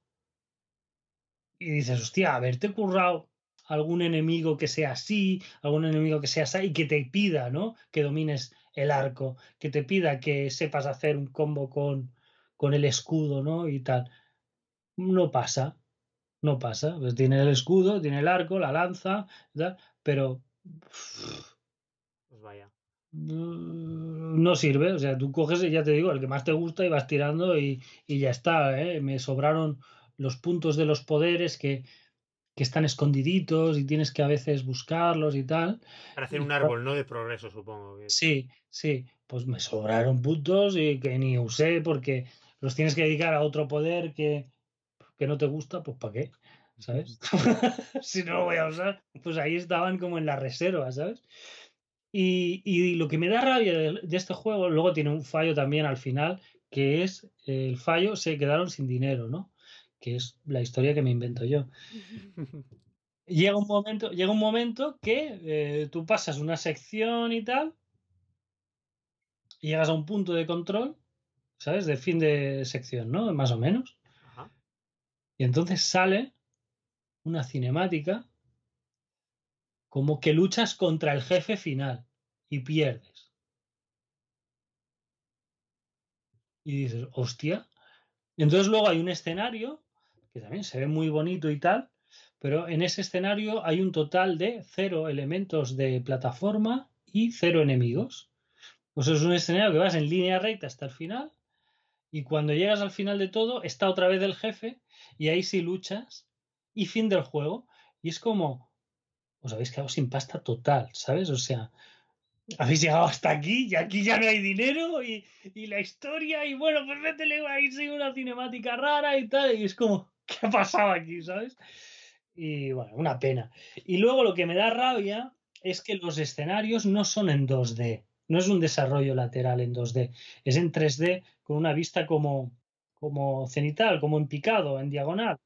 Y dices, hostia, haberte currado algún enemigo que sea así, algún enemigo que sea así y que te pida, ¿no? Que domines el arco, que te pida que sepas hacer un combo con, con el escudo, ¿no? Y tal. No pasa, no pasa. Pues tiene el escudo, tiene el arco, la lanza, pero... Pues vaya. No sirve, o sea, tú coges, ya te digo, el que más te gusta y vas tirando y, y ya está, ¿eh? Me sobraron los puntos de los poderes que, que están escondiditos y tienes que a veces buscarlos y tal. Para hacer un árbol, ¿no? De progreso, supongo. Sí, sí. Pues me sobraron puntos y que ni usé porque los tienes que dedicar a otro poder que, que no te gusta, pues ¿para qué? ¿Sabes? *laughs* si no lo voy a usar, pues ahí estaban como en la reserva, ¿sabes? Y, y lo que me da rabia de, de, este juego, luego tiene un fallo también al final, que es el fallo, se quedaron sin dinero, ¿no? que es la historia que me invento yo. *laughs* llega un momento, llega un momento que eh, tú pasas una sección y tal, y llegas a un punto de control, ¿sabes? De fin de sección, ¿no? Más o menos. Y entonces sale una cinemática como que luchas contra el jefe final y pierdes. Y dices, hostia. entonces luego hay un escenario que también se ve muy bonito y tal, pero en ese escenario hay un total de cero elementos de plataforma y cero enemigos. Pues es un escenario que vas en línea recta hasta el final y cuando llegas al final de todo está otra vez el jefe y ahí sí luchas y fin del juego. Y es como, os habéis quedado sin pasta total, ¿sabes? O sea, habéis llegado hasta aquí y aquí ya no hay dinero y, y la historia y bueno, pues métele ahí sí una cinemática rara y tal. Y es como, *laughs* ¿qué ha pasado aquí? ¿Sabes? Y bueno, una pena. Y luego lo que me da rabia es que los escenarios no son en 2D. No es un desarrollo lateral en 2D. Es en 3D con una vista como, como cenital, como en picado, en diagonal.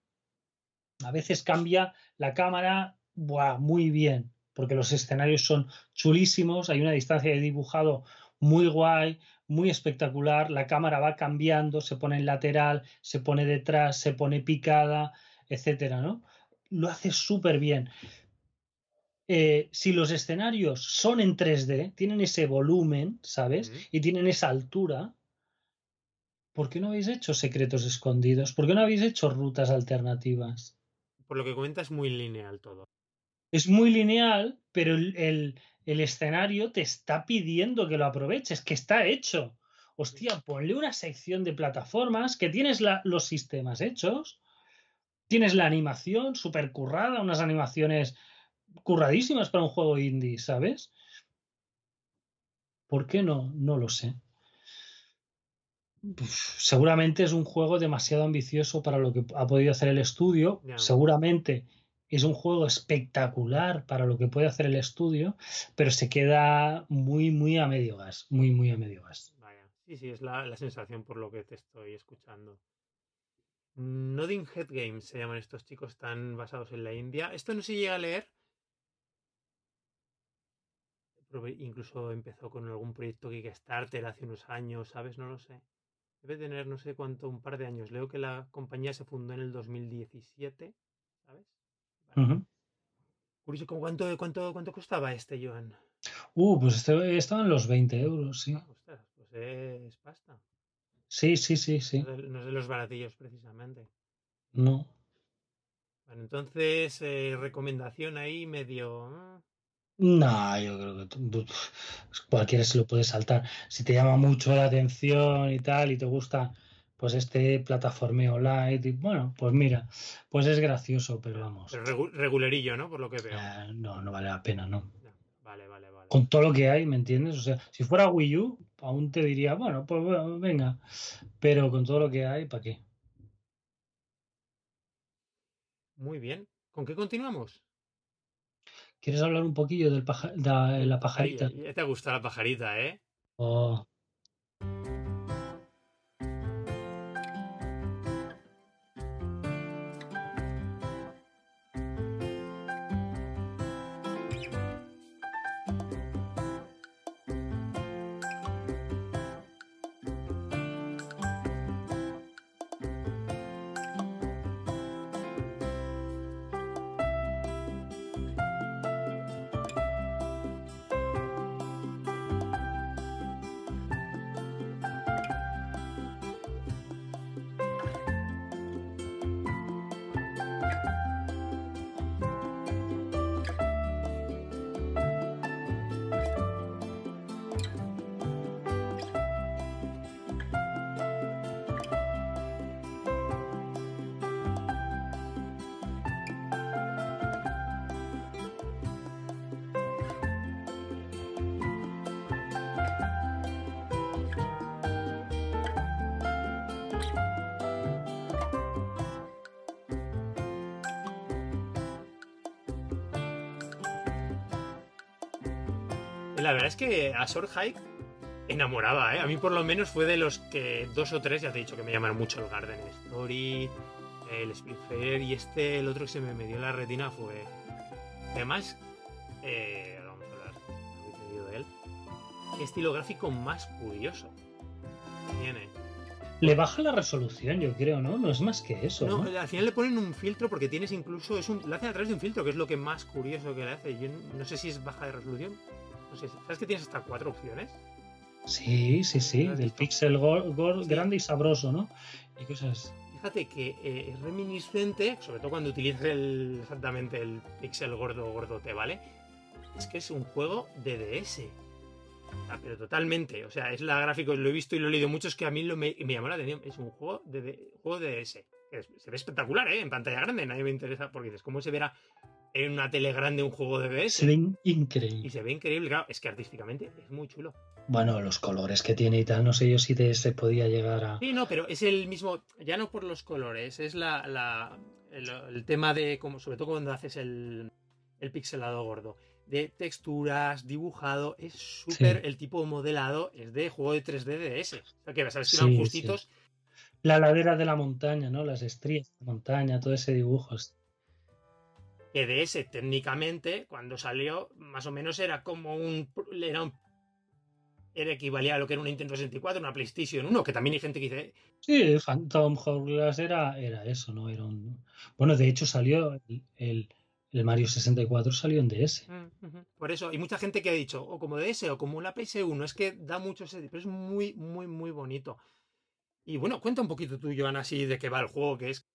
A veces cambia la cámara buah, muy bien, porque los escenarios son chulísimos, hay una distancia de dibujado muy guay, muy espectacular, la cámara va cambiando, se pone en lateral, se pone detrás, se pone picada, etcétera, ¿no? Lo hace súper bien. Eh, si los escenarios son en 3D, tienen ese volumen, ¿sabes? Y tienen esa altura, ¿por qué no habéis hecho secretos escondidos? ¿Por qué no habéis hecho rutas alternativas? Por lo que comentas, es muy lineal todo. Es muy lineal, pero el, escenario te está pidiendo que lo aproveches, que está hecho. Hostia, ponle una sección de plataformas que tienes los sistemas hechos, tienes la animación súper currada, unas animaciones curradísimas para un juego indie, ¿sabes? ¿Por qué no? No lo sé seguramente es un juego demasiado ambicioso para lo que ha podido hacer el estudio. Seguramente es un juego espectacular para lo que puede hacer el estudio, pero se queda muy, muy a medio gas. Muy, muy a medio gas. Sí, sí, es la, sensación por lo que te estoy escuchando. Nodding Head Games se llaman estos chicos, están basados en la India. Esto no se llega a leer. Incluso empezó con algún proyecto Kickstarter hace unos años, ¿sabes? No lo sé. Debe tener no sé cuánto, un par de años. Leo que la compañía se fundó en el 2017, ¿sabes? Curioso, ¿cuánto, cuánto, ¿cuánto costaba este, Joan? Uh, pues este, estaba en los 20 euros, sí. Ah, pues es pasta. Sí, sí, sí, sí. No es de, los baratillos, precisamente. No. Bueno, entonces, eh, recomendación ahí medio. No, yo creo que cualquiera se lo puede saltar. Si te llama mucho la atención y tal, y te gusta pues este plataformeo light, y, bueno, pues mira, pues es gracioso, pero vamos. regulerillo, ¿no? Por lo que veo. Eh, no, no vale la pena, no. Vale, vale, vale. Con todo lo que hay, ¿me entiendes? O sea, si fuera Wii U, aún te diría, bueno, pues venga. Pero con todo lo que hay, ¿para qué? Muy bien. ¿Con qué continuamos? ¿Quieres hablar un poquillo del de la pajarita? ya te gusta la pajarita, ¿eh? Oh. La verdad es que a Hike enamoraba, ¿eh? A mí por lo menos fue de los que dos o tres, ya te he dicho que me llamaron mucho el Garden Story, el Splitfire y este, el otro que se me dio la retina fue... Además, eh, vamos a hablar, de él. Estilo gráfico más curioso. Tiene. Le baja la resolución, yo creo, ¿no? No es más que eso. No, al final le ponen un filtro porque tienes incluso. Es un, lo hacen a través de un filtro, que es lo que más curioso que le hace. Yo no sé si es baja de resolución ¿sabes que tienes hasta cuatro opciones? Sí, sí, sí, del pixel grande y sabroso, ¿no? Y cosas. Fíjate que eh, es reminiscente, sobre todo cuando utilizas el, exactamente el pixel gordo gordote, ¿vale? Es que es un juego de DS. pero totalmente. O sea, es la gráfica, lo he visto y lo he leído mucho, es que a mí lo me, llamó la atención. Es un juego de, juego de DS. se ve espectacular, ¿eh? En pantalla grande, nadie me interesa porque dices, ¿cómo se verá en una tele grande un juego de DS. Se ve increíble. Y se ve increíble, claro, es que artísticamente es muy chulo. Bueno, los colores que tiene y tal, no sé yo si se podía llegar a. Sí, no, pero es el mismo, ya no por los colores, es la, la el, tema de, como sobre todo cuando haces el, el pixelado gordo, de texturas, dibujado, es súper, el tipo modelado es de juego de 3D DS. O sea que sabes que sí, justitos. La ladera de la montaña, ¿no? Las estrías de la montaña, todo ese dibujo. Que de ese, técnicamente, cuando salió, más o menos era como un. Era un era equivalía a lo que era una Nintendo 64, una PlayStation 1, que también hay gente que dice. Sí, Phantom Hourglass era, era eso, ¿no? Era un... Bueno, de hecho salió el, el, Mario 64 salió en DS. Mm, Por eso, hay mucha gente que ha dicho, o como DS o como una PS1, es que da mucho ese, pero es muy, muy, muy bonito. Y bueno, cuenta un poquito tú, Joan, así de qué va el juego, que es.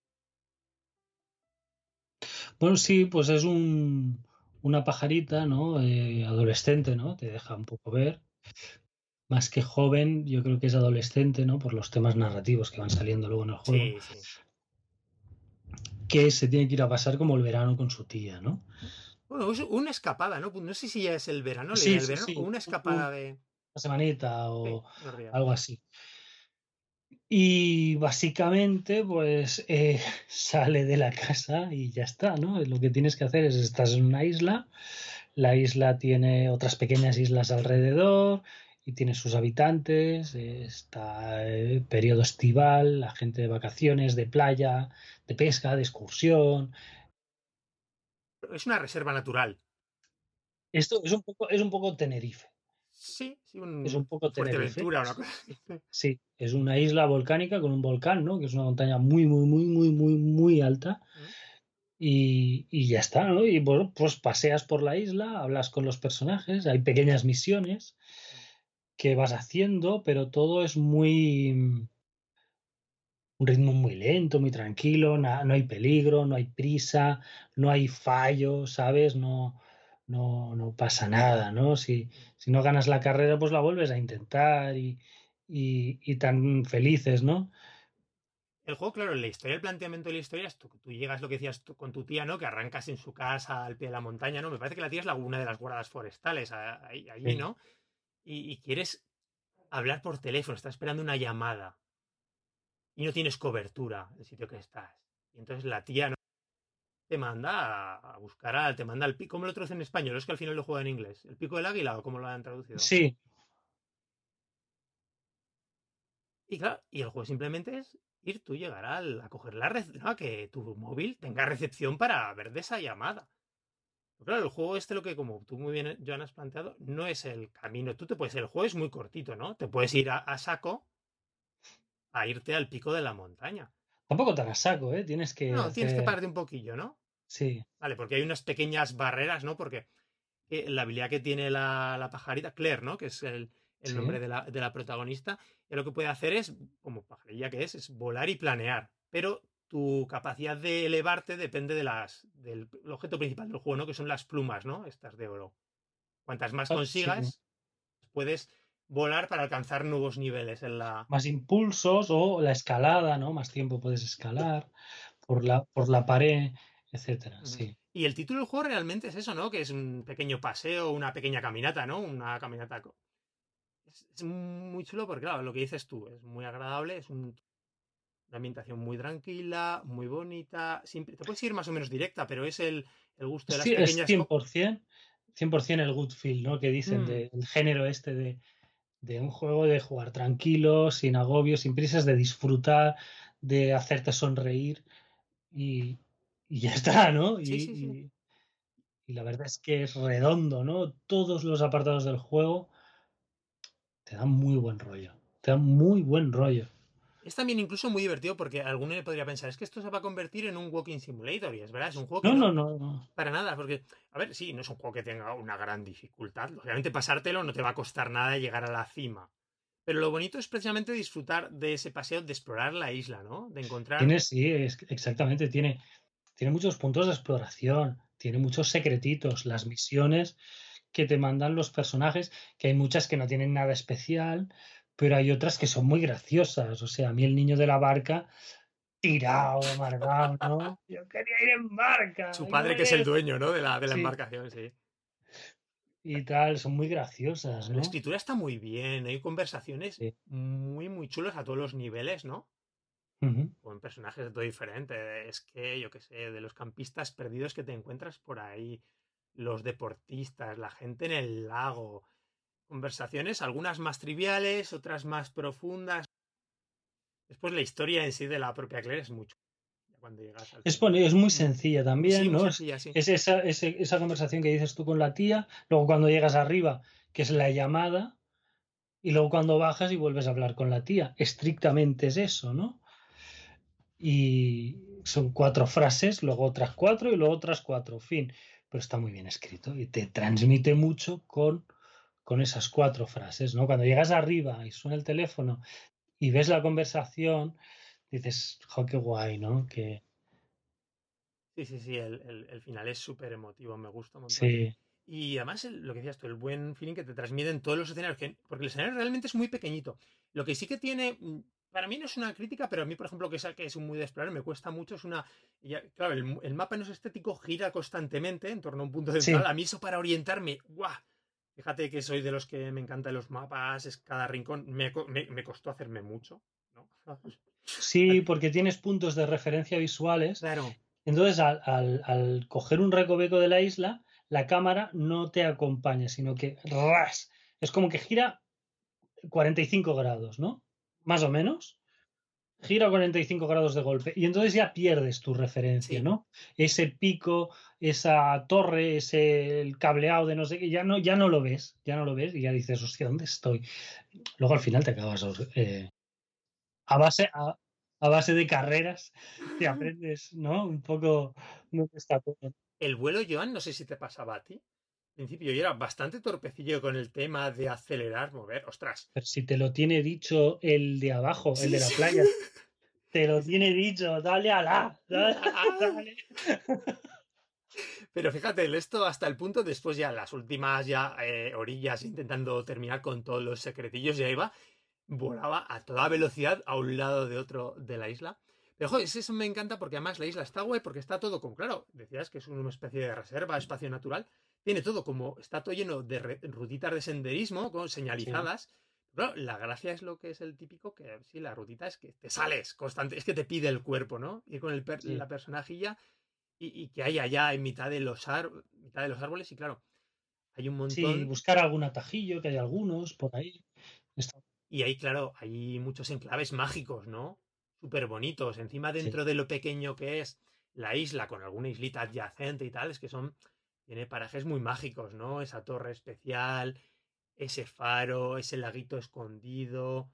Bueno, sí, pues es un, una pajarita, ¿no? Eh, adolescente, ¿no? Te deja un poco ver más que joven, yo creo que es adolescente, ¿no? Por los temas narrativos que van saliendo luego en el juego. Sí, sí. Que se tiene que ir a pasar como el verano con su tía, ¿no? Bueno, es una escapada, ¿no? No sé si ya es el verano, sí, el verano una escapada de. Una semanita o algo así. Y básicamente, pues eh, *laughs* sale de la casa y ya está, ¿no? Lo que tienes que hacer es, estás en una isla, la isla tiene otras pequeñas islas alrededor, y tiene sus habitantes, está el periodo estival, la gente de vacaciones, de playa, de pesca, de excursión. Es una reserva natural. Esto es un poco, es un poco Tenerife. Sí, sí un, es un poco Tenerife. Una cosa. Sí, es una isla volcánica con un volcán, ¿no? Que es una montaña muy, muy, muy, muy, muy, muy alta. Y, y, ya está, ¿no? Y bueno, pues paseas por la isla, hablas con los personajes, hay pequeñas misiones que vas haciendo, pero todo es muy... Mm, un ritmo muy lento, muy tranquilo, no hay peligro, no hay prisa, no hay fallo, ¿sabes? No, no, no pasa nada, ¿no? Si, si, no ganas la carrera, pues la vuelves a intentar y, y, tan felices, ¿no? El juego, claro, la historia, el planteamiento de la historia es tú, tú llegas, lo que decías con tu tía, ¿no? Que arrancas en su casa al pie de la montaña, ¿no? Me parece que la tía es la, una de las guardas forestales allí, ¿no? y, quieres hablar por teléfono, estás esperando una llamada y no tienes cobertura del sitio que estás. Y entonces la tía no te manda a, buscar, a, te manda el pico. ¿Cómo lo traducen en español? Es que al final lo juega en inglés. ¿El pico del águila o cómo lo han traducido? Sí. Y claro, y el juego simplemente es ir tú llegar a coger la red, a que tu móvil tenga recepción para ver de esa llamada claro, el juego este, lo que como tú muy bien, Joan, has planteado, no es el camino. Tú te puedes, el juego es muy cortito, ¿no? Te puedes ir a, saco a irte al pico de la montaña. Tampoco tan a saco, ¿eh? Tienes que. No, tienes que pararte un poquillo, ¿no? Sí. Vale, porque hay unas pequeñas barreras, ¿no? Porque eh, la habilidad que tiene la, pajarita, Claire, ¿no? Que es el, nombre de la, de la protagonista, y lo que puede hacer es, como pajarilla que es, es volar y planear. Pero tu capacidad de elevarte depende de las, del objeto principal del juego, ¿no? Que son las plumas, ¿no? Estas de oro. Cuantas más ah, consigas, puedes volar para alcanzar nuevos niveles en la. Más impulsos o la escalada, ¿no? Más tiempo puedes escalar por la, por la pared, etcétera. Sí. Y el título del juego realmente es eso, ¿no? Que es un pequeño paseo, una pequeña caminata, ¿no? Una caminata. Es, es muy chulo porque, claro, lo que dices tú, es muy agradable, es un una ambientación muy tranquila, muy bonita. Siempre, te puedes ir más o menos directa, pero es el, gusto de las sí, pequeñas. Es 100%, 100% el good feel, ¿no? Que dicen mm. del género este de, de, un juego de jugar tranquilo, sin agobio, sin prisas, de disfrutar, de hacerte sonreír y, y ya está, ¿no? Y, sí, sí. y la verdad es que es redondo, ¿no? Todos los apartados del juego te dan muy buen rollo. Te dan muy buen rollo. Es también incluso muy divertido porque alguno le podría pensar, es que esto se va a convertir en un walking simulator y es verdad, es un juego que no, no, no, para nada, porque, a ver, sí, no es un juego que tenga una gran dificultad, obviamente pasártelo no te va a costar nada llegar a la cima, pero lo bonito es precisamente disfrutar de ese paseo, de explorar la isla, ¿no? De encontrar... Tiene, sí, exactamente, tiene, tiene muchos puntos de exploración, tiene muchos secretitos, las misiones que te mandan los personajes, que hay muchas que no tienen nada especial, pero hay otras que son muy graciosas. O sea, a mí el niño de la barca, tirado, amargado, ¿no? *laughs* Yo quería ir en barca. Su padre, que es el dueño, ¿no? De la, de la embarcación, sí. Y tal, son muy graciosas, ¿no? La escritura está muy bien, hay conversaciones muy, muy chulas a todos los niveles, ¿no? Con personajes de todo diferente. Es que, yo qué sé, de los campistas perdidos que te encuentras por ahí, los deportistas, la gente en el lago, conversaciones, algunas más triviales, otras más profundas. Después la historia en sí de la propia Claire es mucho. Cuando llegas al Es, es muy sencilla también, Sí, ¿no? sencilla, sí. Es esa, esa conversación que dices tú con la tía, luego cuando llegas arriba, que es la llamada, y luego cuando bajas y vuelves a hablar con la tía. Estrictamente es eso, ¿no? Y son cuatro frases, luego otras cuatro y luego otras cuatro, fin. Pero está muy bien escrito y te transmite mucho con, con esas cuatro frases, ¿no? Cuando llegas arriba y suena el teléfono y ves la conversación, dices, jo, qué guay, ¿no? Que Sí, sí, sí, el, el- el final es súper emotivo, me gusta montón. sí, Y además, el- lo que decías tú, el buen feeling que te transmiten todos los escenarios, que- porque el escenario realmente es muy pequeñito. Lo que sí que tiene, mm, para mí no es una crítica, pero a mí, por ejemplo, que es, que es muy de explorar, me cuesta mucho, es una... ya- claro, el, el mapa no es estético, gira constantemente en torno a un punto Sí. central. A mí eso para orientarme, ¡guau! Fíjate que soy de los que me encantan los mapas, es cada rincón, me- me costó hacerme mucho, ¿no? sí, *laughs* porque tienes puntos de referencia visuales Claro, Entonces, al, al- al coger un recoveco de la isla, la cámara no te acompaña, sino que ras, es como que gira 45 grados, ¿no? Más o menos. Gira 45 grados de golpe. Y entonces ya pierdes tu referencia, Sí. ¿no? Ese pico, esa torre, ese el cableado de no sé qué, ya no, ya no lo ves, ya no lo ves y ya dices, hostia, ¿dónde estoy? Luego al final te acabas eh, a base, a, a base de carreras te aprendes, ¿no? Un poco dónde está todo. El vuelo, Joan, no sé si te pasaba a ti. Principio yo era bastante torpecillo con el tema de acelerar, mover. Ostras. Pero si te lo tiene dicho el de abajo, el de la sí. playa, te lo *laughs* tiene dicho, dale a la, dale, *laughs* dale. Pero fíjate, esto hasta el punto, después ya las últimas ya eh, orillas intentando terminar con todos los secretillos, ya iba, volaba a toda velocidad a un lado de otro de la isla. Pero joder, eso me encanta porque además la isla está guay porque está todo como, claro, decías que es una especie de reserva, espacio natural, tiene todo como, está todo lleno de rutitas de senderismo, con señalizadas. Claro, la gracia es lo que es el típico, que sí, la rutita es que te sales constante, es que te pide el cuerpo, ¿no? Ir con el per- Sí. la personajilla y, y que hay allá en mitad de los mitad de los árboles y claro, hay un Sí, montón buscar algún atajillo, que hay algunos por ahí. Está- y ahí claro, hay muchos enclaves mágicos, ¿no? Súper bonitos, encima Sí. dentro de lo pequeño que es la isla con alguna islita adyacente y tal, es que son tiene parajes muy mágicos, ¿no? Esa torre especial, ese faro, ese laguito escondido,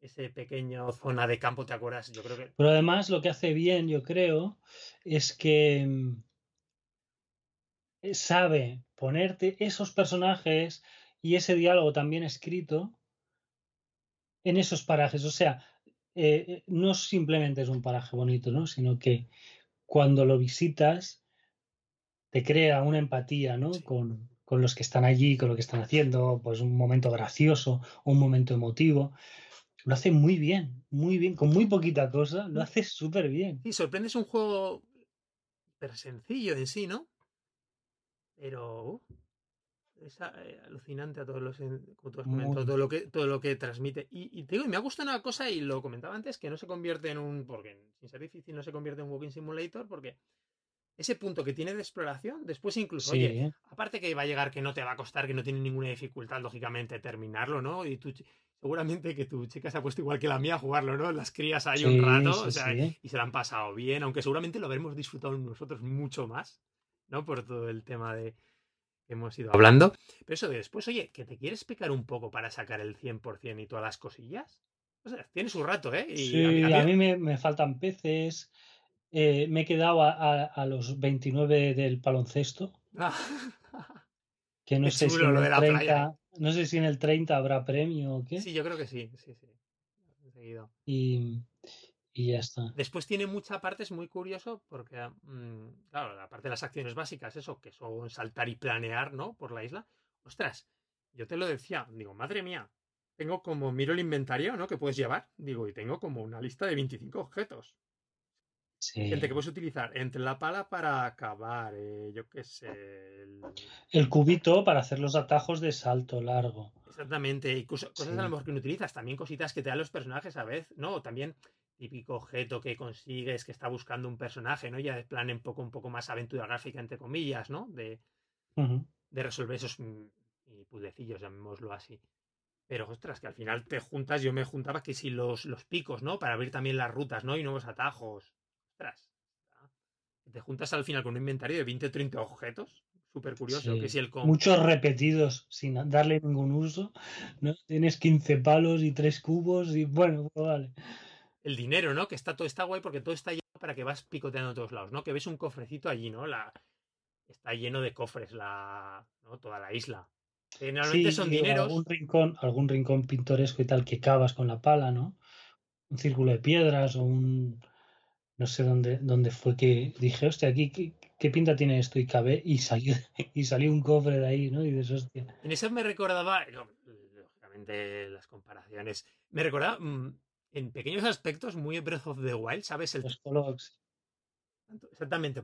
ese pequeño zona de campo, ¿te acuerdas? Yo creo que Pero además lo que hace bien, yo creo, es que mm, sabe ponerte esos personajes y ese diálogo también escrito en esos parajes. O sea, eh, eh, no simplemente es un paraje bonito, ¿no? Sino que cuando lo visitas te crea una empatía, ¿no? Con, con los que están allí, con lo que están haciendo, pues un momento gracioso, un momento emotivo. Lo hace muy bien, muy bien, con muy poquita cosa, lo hace súper bien. Sí, sorprende, es un juego súper sencillo en sí, ¿no? Pero uh, es eh, alucinante a todos los, como tú has comentado, todo lo que, todo lo que transmite. Y, y te digo, y me ha gustado una cosa, y lo comentaba antes, que no se convierte en un, porque sin ser difícil no se convierte en un walking simulator, porque ese punto que tiene de exploración, después incluso, Sí, oye, ¿eh? aparte que va a llegar que no te va a costar, que no tiene ninguna dificultad, lógicamente, terminarlo, ¿no? Y tú, seguramente que tu chica se ha puesto igual que la mía a jugarlo, ¿no? Las crías ahí un rato, sí, o sea, y se lo han pasado bien, aunque seguramente lo habremos disfrutado nosotros mucho más, ¿no? Por todo el tema de que hemos ido hablando. Pero eso de después, oye, que te quieres picar un poco para sacar el 100% y todas las cosillas. O sea, tiene su rato, ¿eh? Y Sí, a mí me, me faltan peces. Eh, me he quedado a, a- a los 29 del baloncesto, *laughs* que no sé si en el la playa, 30, no sé si en el 30 habrá premio o qué. Sí, yo creo que sí, sí, sí. Y ya está. Después tiene mucha parte, es muy curioso, porque, mm, claro, la parte de las acciones básicas, eso, que son saltar y planear, ¿no? Por la isla. Ostras, yo te lo decía, digo, madre mía, tengo como, miro el inventario, ¿no? Que puedes llevar, digo, y tengo como una lista de 25 objetos. Sí. Gente que puedes utilizar entre la pala para acabar, eh, yo qué sé. el- El cubito para hacer los atajos de salto largo. Exactamente, y cosas, Sí. a lo mejor que no utilizas, también cositas que te dan los personajes a vez, ¿no? También típico objeto que consigues que está buscando un personaje, ¿no? Ya de plan un poco, un poco más aventura gráfica, entre comillas, ¿no? De, resolver esos mm, y puzzlecillos, llamémoslo así. Pero, ostras, que al final te juntas, yo me juntaba que si los, los picos, ¿no? Para abrir también las rutas, ¿no? Y nuevos atajos. Ostras. Te juntas al final con un inventario de 20 o 30 objetos. Súper curioso. Sí. Que si el com- Muchos repetidos sin darle ningún uso. ¿no? Tienes 15 palos y 3 cubos y bueno, pues vale. el dinero, ¿no? Que está todo está guay porque todo está lleno para que vas picoteando a todos lados, ¿no? Que ves un cofrecito allí, ¿no? La, está lleno de cofres la, ¿no? Toda la isla. Que normalmente Sí, son dineros. Algún rincón, algún rincón pintoresco y tal que cavas con la pala, ¿no? Un círculo de piedras o un. No sé dónde, dónde fue que dije, hostia, aquí, ¿qué, qué pinta tiene esto? Y cavé y salió, *laughs* y salió un cofre de ahí, ¿no? Y dices, hostia. En eso me recordaba, no, lógicamente las comparaciones, me recordaba mm, en pequeños aspectos muy Breath of the Wild, ¿sabes? El, Los colocs. exactamente.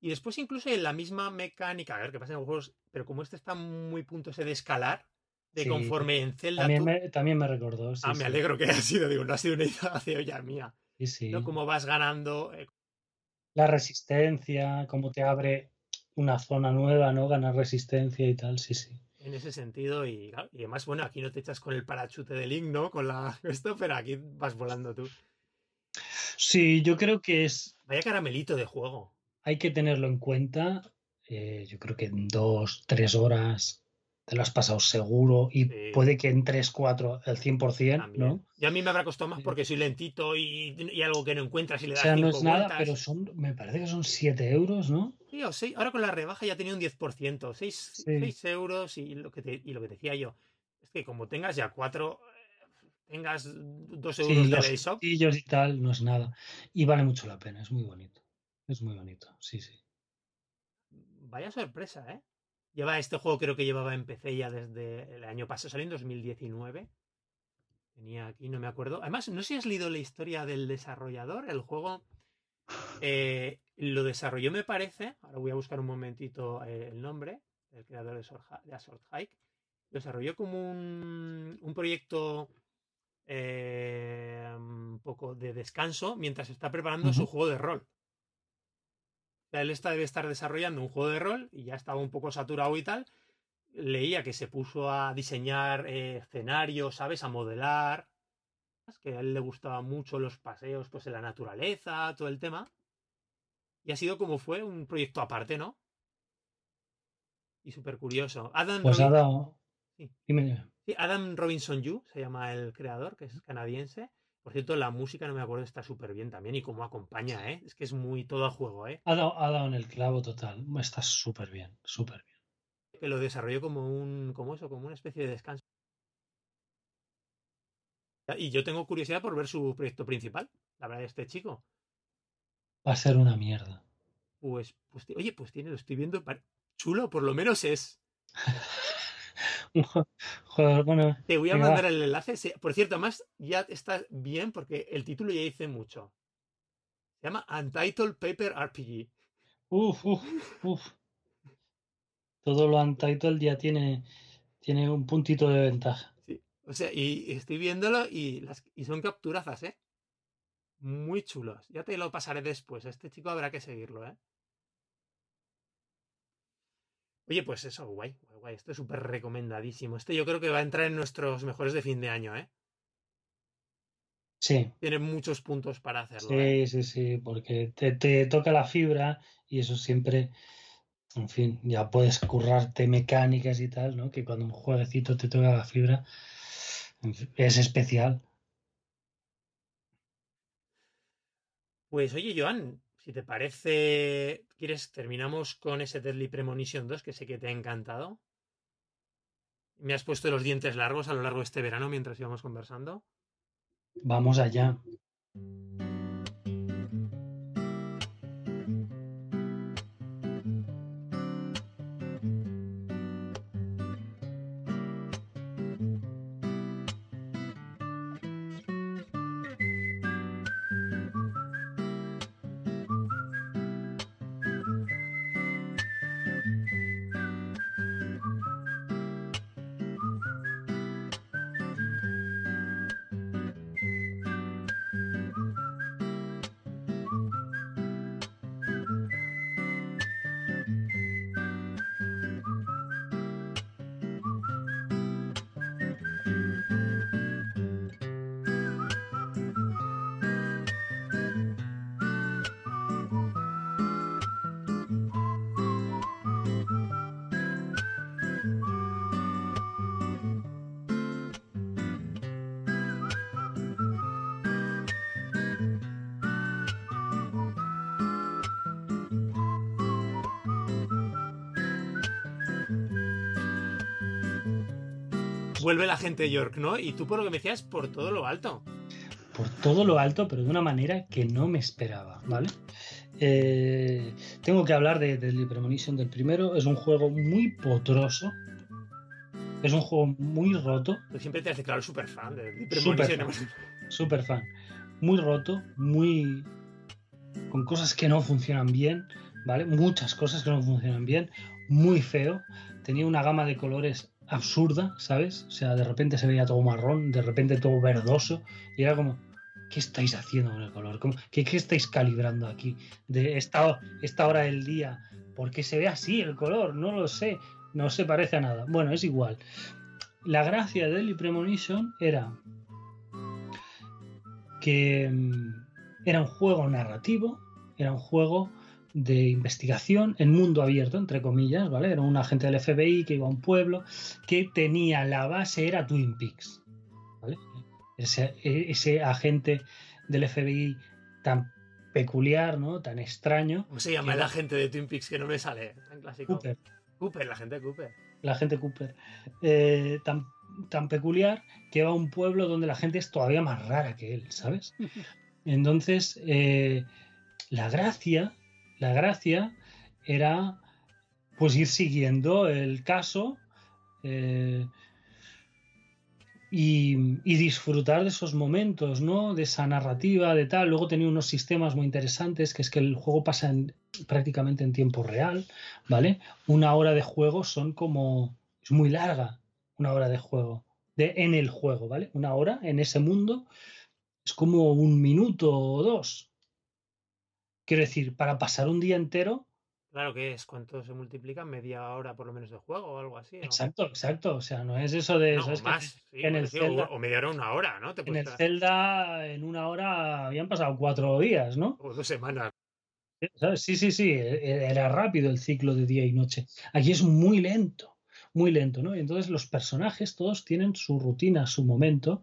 Y después incluso en la misma mecánica, a ver qué pasa en los juegos, pero como este está muy puntos de escalar, de Sí, conforme en Zelda También tú- me, también me recordó. sí, Ah, me alegro que haya sido, digo, no ha sido una idea *laughs* de olla mía. Sí, sí. ¿no? Como vas ganando, eh, La resistencia, cómo te abre una zona nueva, ¿no? Ganar resistencia y tal, sí, sí. en ese sentido y, y además, bueno, aquí no te echas con el parachute de Link, ¿no? Con la *laughs* esto, pero aquí vas volando tú. Sí, yo creo que es. Vaya caramelito de juego. Hay que tenerlo en cuenta. eh, yo creo que en dos, tres horas te lo has pasado seguro y Sí. puede que en tres, cuatro, el 100%, También. ¿no? Y a mí me habrá costado más porque soy lentito y, y algo que no encuentras y le O das sea, no cinco es nada, pero son, me parece que son 7 euros, ¿no? Sí, o seis- ahora con la rebaja ya tenía un 10%, 6, Sí. euros y lo, que te, y lo que decía yo. Es que como tengas ya 4, tengas 2 Sí, euros de Laysop, castillos y tal, no es nada. Y vale mucho la pena, es muy bonito. Es muy bonito, sí, sí. vaya sorpresa, ¿eh? Lleva este juego, creo que llevaba en PC ya desde el año pasado, salió en 2019. Tenía aquí, no me acuerdo. Además, no sé si has leído la historia del desarrollador. El juego eh, lo desarrolló, me parece. Ahora voy a buscar un momentito eh, el nombre del creador de, Sword Ha- de Sword Hike. Lo desarrolló como un, un proyecto eh, un poco de descanso mientras está preparando su juego de rol. Él está, debe estar desarrollando un juego de rol y ya estaba un poco saturado y tal. Leía que se puso a diseñar eh, escenarios, ¿sabes? A modelar. Que a él le gustaban mucho los paseos pues, en la naturaleza, todo el tema. Y ha sido como fue un proyecto aparte, ¿no? Y súper curioso. Adam, Pues ha Robin- dado. Sí. Dime, dime. sí, Adam Robinson Yu se llama el creador, que es canadiense. Por cierto, la música, no me acuerdo, está súper bien también y cómo acompaña, ¿eh? Es que es muy todo a juego, ¿eh? Ha dado, ha dado en el clavo total. Está súper bien, súper bien. que lo desarrolló como un como eso como una especie de descanso y yo tengo curiosidad por ver su proyecto principal la verdad de este chico Va a ser una mierda. pues, pues oye pues tiene lo estoy viendo chulo por lo menos es *laughs* *laughs* Joder, bueno, te voy a mandar el enlace por cierto además ya está bien porque el título ya dice mucho. Se llama Untitled Paper RPG Uf, uf, uf. Todo lo Untitled ya tiene, tiene un puntito de ventaja. sí o sea y estoy viéndolo y las y son capturazas eh muy chulos. Ya te lo pasaré después. Este chico habrá que seguirlo eh Oye, pues eso, guay, guay, guay. Esto es súper recomendadísimo. Este yo creo que va a entrar en nuestros mejores de fin de año, ¿eh? Sí, Tiene muchos puntos para hacerlo. ¿eh? sí, sí, sí, porque te, te toca la fibra y eso siempre, en fin, ya puedes currarte mecánicas y tal, ¿no? Que cuando un jueguecito te toca la fibra, es especial. Pues oye, Joan, si te parece, ¿quieres terminamos con ese Deadly Premonition 2 que sé que te ha encantado? Me has puesto los dientes largos a lo largo de este verano mientras íbamos conversando. Vamos allá. Vuelve la gente de York, ¿no? Y tú por lo que me decías, por todo lo alto. Por todo lo alto, pero de una manera que no me esperaba, ¿vale? Eh, tengo que hablar de, de Premonition del primero. Es un juego muy potroso. Es un juego muy roto. Tú siempre te has declarado súper fan de Premonition. fan. Súper fan. Muy roto, muy. con cosas que no funcionan bien, ¿vale? Muchas cosas que no funcionan bien. Muy feo. Tenía una gama de colores absurda, ¿sabes? O sea, de repente se veía todo marrón, de repente todo verdoso. Y era como, ¿qué estáis haciendo con el color? ¿Cómo- ¿Qué, estáis calibrando aquí? De esta, esta hora del día. ¿Por qué se ve así el color? No lo sé. No se parece a nada. Bueno, es igual. La gracia de Deadly Premonition era que mm, era un juego narrativo, era un juego de investigación en mundo abierto, entre comillas, ¿vale? Era un agente del FBI que iba a un pueblo que tenía la base, era Twin Peaks, ¿vale? Ese, ese agente del FBI tan peculiar, ¿no? Tan extraño. ¿Cómo se llama el agente de Twin Peaks que no me sale? Tan clásico. Cooper, Cooper, la gente Cooper. la gente Cooper, eh, tan, tan peculiar que va a un pueblo donde la gente es todavía más rara que él, ¿sabes? *laughs* Entonces, eh, la gracia, la gracia era pues ir siguiendo el caso eh, y, disfrutar de esos momentos, ¿no? De esa narrativa, de tal. Luego tenía unos sistemas muy interesantes, que es que el juego pasa en- prácticamente en tiempo real, ¿vale? Una hora de juego son como... es muy larga, una hora de juego, de, en el juego, ¿vale? Una hora en ese mundo es como un minuto o dos. Quiero decir, para pasar un día entero, Claro que es. ¿Cuánto se multiplica? Media hora por lo menos de juego o algo así. ¿no? exacto, exacto. O sea, no es eso de... No, ¿sabes más. sí, en el decir, Zelda- o media hora una hora, ¿no? Te En el Zelda, en una hora habían pasado cuatro días, ¿no? o dos semanas. ¿Sabes? Sí, sí, sí, e- era rápido el ciclo de día y noche. Aquí es muy lento, muy lento, ¿no? Y entonces los personajes todos tienen su rutina, su momento,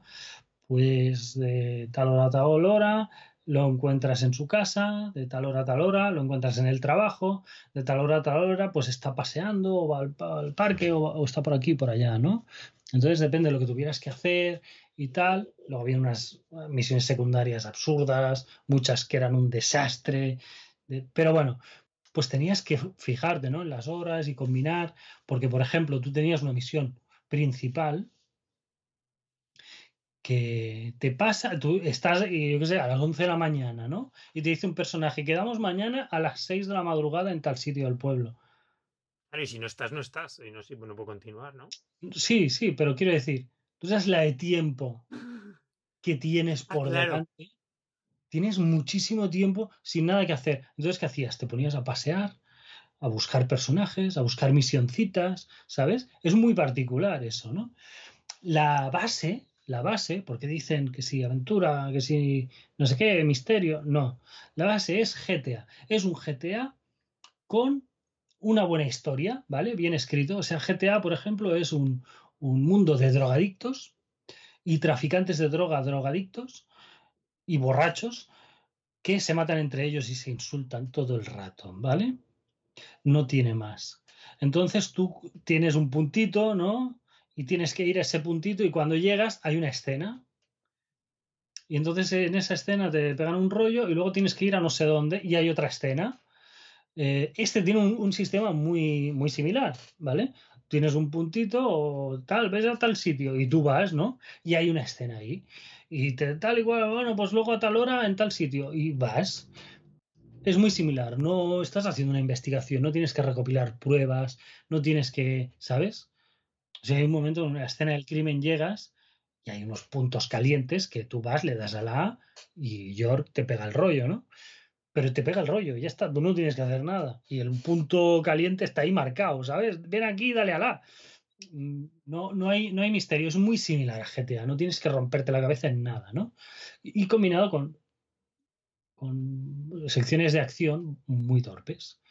pues de tal hora a tal hora lo encuentras en su casa, de tal hora a tal hora lo encuentras en el trabajo, de tal hora a tal hora pues está paseando o va al, pa- al parque o, está por aquí por allá, ¿no? Entonces depende de lo que tuvieras que hacer y tal. Luego había unas eh, misiones secundarias absurdas, muchas que eran un desastre, de- pero bueno, pues tenías que fijarte ¿no? en las horas y combinar, porque por ejemplo tú tenías una misión principal que te pasa, tú estás, y yo qué sé, a las 11 de la mañana, ¿no? Y te dice un personaje, quedamos mañana a las 6 de la madrugada en tal sitio del pueblo. Claro, y si no estás, no estás. Y no, sí, bueno, puedo continuar, ¿no? Sí, sí, pero quiero decir, tú sabes la de tiempo *laughs* que tienes Ah, por claro. delante. Tienes muchísimo tiempo sin nada que hacer. Entonces, ¿qué hacías? Te ponías a pasear, a buscar personajes, a buscar misioncitas, ¿sabes? Es muy particular eso, ¿no? La base, la base, porque dicen que si aventura, que si no sé qué, misterio, no. La base es GTA. Es un GTA con una buena historia, ¿vale? Bien escrito. O sea, GTA, por ejemplo, es un, un mundo de drogadictos y traficantes de droga, drogadictos y borrachos que se matan entre ellos y se insultan todo el rato, ¿vale? No tiene más. Entonces tú tienes un puntito, ¿no? Y tienes que ir a ese puntito y cuando llegas hay una escena. Y entonces en esa escena te pegan un rollo y luego tienes que ir a no sé dónde y hay otra escena. Eh, este tiene un, sistema muy, muy similar, ¿vale? Tienes un puntito o tal, ves a tal sitio y tú vas, ¿no? Y hay una escena ahí. Y te, tal igual, bueno, pues luego a tal hora en tal sitio y vas. Es muy similar, no estás haciendo una investigación, no tienes que recopilar pruebas, no tienes que, ¿sabes? O sea, hay un momento en una escena del crimen llegas y hay unos puntos calientes que tú vas, le das a la A y York te pega el rollo, ¿no? Pero te pega el rollo, y ya está, tú no tienes que hacer nada. Y el punto caliente está ahí marcado, ¿sabes? Ven aquí, dale a la. Mm, No, no, hay, no hay misterio, es muy similar a GTA, no tienes que romperte la cabeza en nada, ¿no? Y, y combinado con, con secciones de acción muy torpes.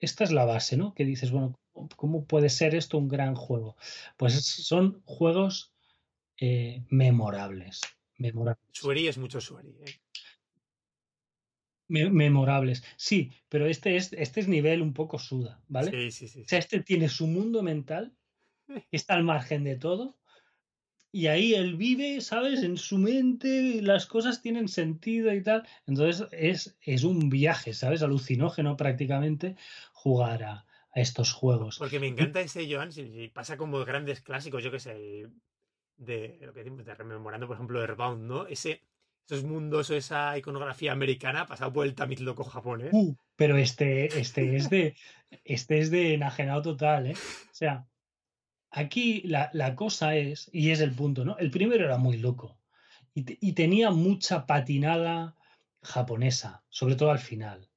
Esta es la base, ¿no? Que dices, bueno, ¿cómo puede ser esto un gran juego? Pues son juegos eh, memorables. Memorables. Sueri es mucho Sueri. ¿eh? Me- memorables. Sí, pero este es, este es nivel un poco suda, ¿vale? Sí, sí, sí. O sea, este tiene su mundo mental está al margen de todo. Y ahí él vive, ¿sabes? En su mente las cosas tienen sentido y tal. Entonces es, es un viaje, ¿sabes? Alucinógeno prácticamente jugar a, estos juegos. Porque me encanta ese Joan, si, pasa como grandes clásicos, yo que sé, de lo que decimos, de rememorando, por ejemplo, Airbound, ¿no? Ese, esos mundos o esa iconografía americana pasado por el tamiz loco japonés. Uh, pero este, este es de este es de enajenado total, ¿eh? O sea, aquí la, la, cosa es, y es el punto, ¿no? El primero era muy loco y, y tenía mucha patinada japonesa, sobre todo al final.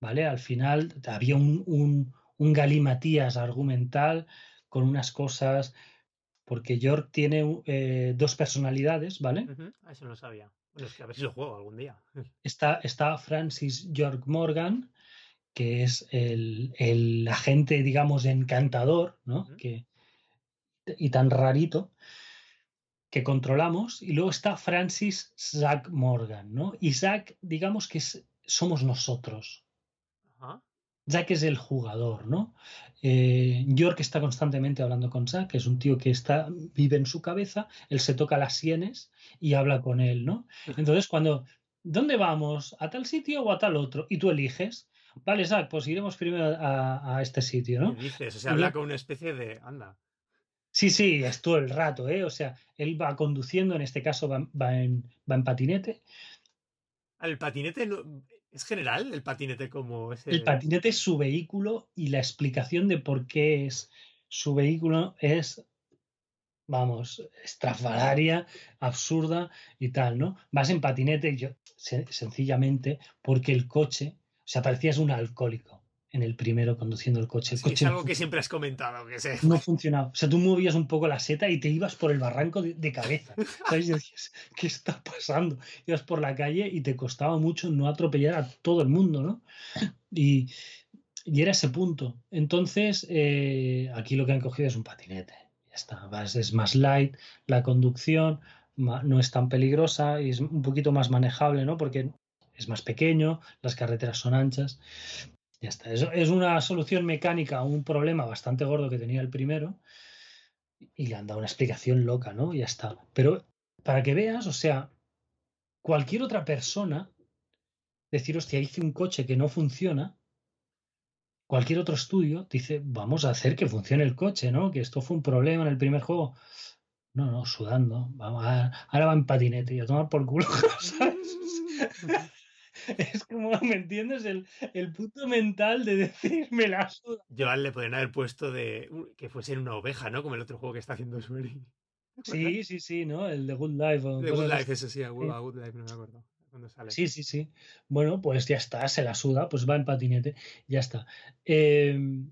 ¿Vale? Al final había un, un, un galimatías argumental con unas cosas, porque York tiene eh, dos personalidades, ¿vale? Eso no sabía. Bueno, es que a ver si lo juego algún día. *laughs* Está, está Francis York Morgan, que es el, el agente, digamos, encantador, ¿no? que, y tan rarito que controlamos. Y luego está Francis Zack Morgan, ¿no? Y Zack, digamos que somos nosotros. Ajá que es el jugador, ¿no? Eh, York está constantemente hablando con Zack, que es un tío que está, vive en su cabeza, él se toca las sienes y habla con él, ¿no? Entonces, cuando, ¿dónde vamos? ¿A tal sitio o a tal otro? Y tú eliges. Vale, Zack, pues iremos primero a, este sitio, ¿no? dices? O sea, habla con una especie de. Anda. Sí, sí, es todo el rato, ¿eh? O sea, él va conduciendo, en este caso va, en, va en patinete. Al patinete no, ¿Es general el patinete como ese? El patinete es su vehículo y la explicación de por qué es su vehículo es, vamos, estrafalaria, absurda y tal, ¿no? Vas en patinete yo, sencillamente porque el coche, o sea, parecías un alcohólico en el primero conduciendo el coche. El coche es algo que siempre has comentado. Que. No funcionaba. O sea, tú movías un poco la seta y te ibas por el barranco de, cabeza. ¿Sabes? Y decías, ¿qué está pasando? Ibas por la calle y te costaba mucho no atropellar a todo el mundo, ¿no? Y, y era ese punto. Entonces, eh, aquí lo que han cogido es un patinete. Ya está. Es más light, la conducción no es tan peligrosa y es un poquito más manejable, ¿no? Porque es más pequeño, las carreteras son anchas. Ya está. Es, una solución mecánica a un problema bastante gordo que tenía el primero y le han dado una explicación loca, ¿no? Ya está. Pero para que veas, o sea, cualquier otra persona decir, hostia, hice un coche que no funciona, cualquier otro estudio dice, vamos a hacer que funcione el coche, ¿no? Que esto fue un problema en el primer juego. No, no, sudando. Vamos ahora va en patinete y a tomar por culo. *laughs* *laughs* Es como, ¿me entiendes? El, el puto mental de decirme la suda. Joan le podrían haber puesto de que fuese una oveja, ¿no? Como el otro juego que está haciendo Sueri. *laughs* Sí, sí, sí, ¿no? El de Good Life. The Good Life, eso sí, a Good Life, no me acuerdo. Cuando sale. Sí, sí, sí. Bueno, pues ya está, se la suda, pues va en patinete, ya está. Em,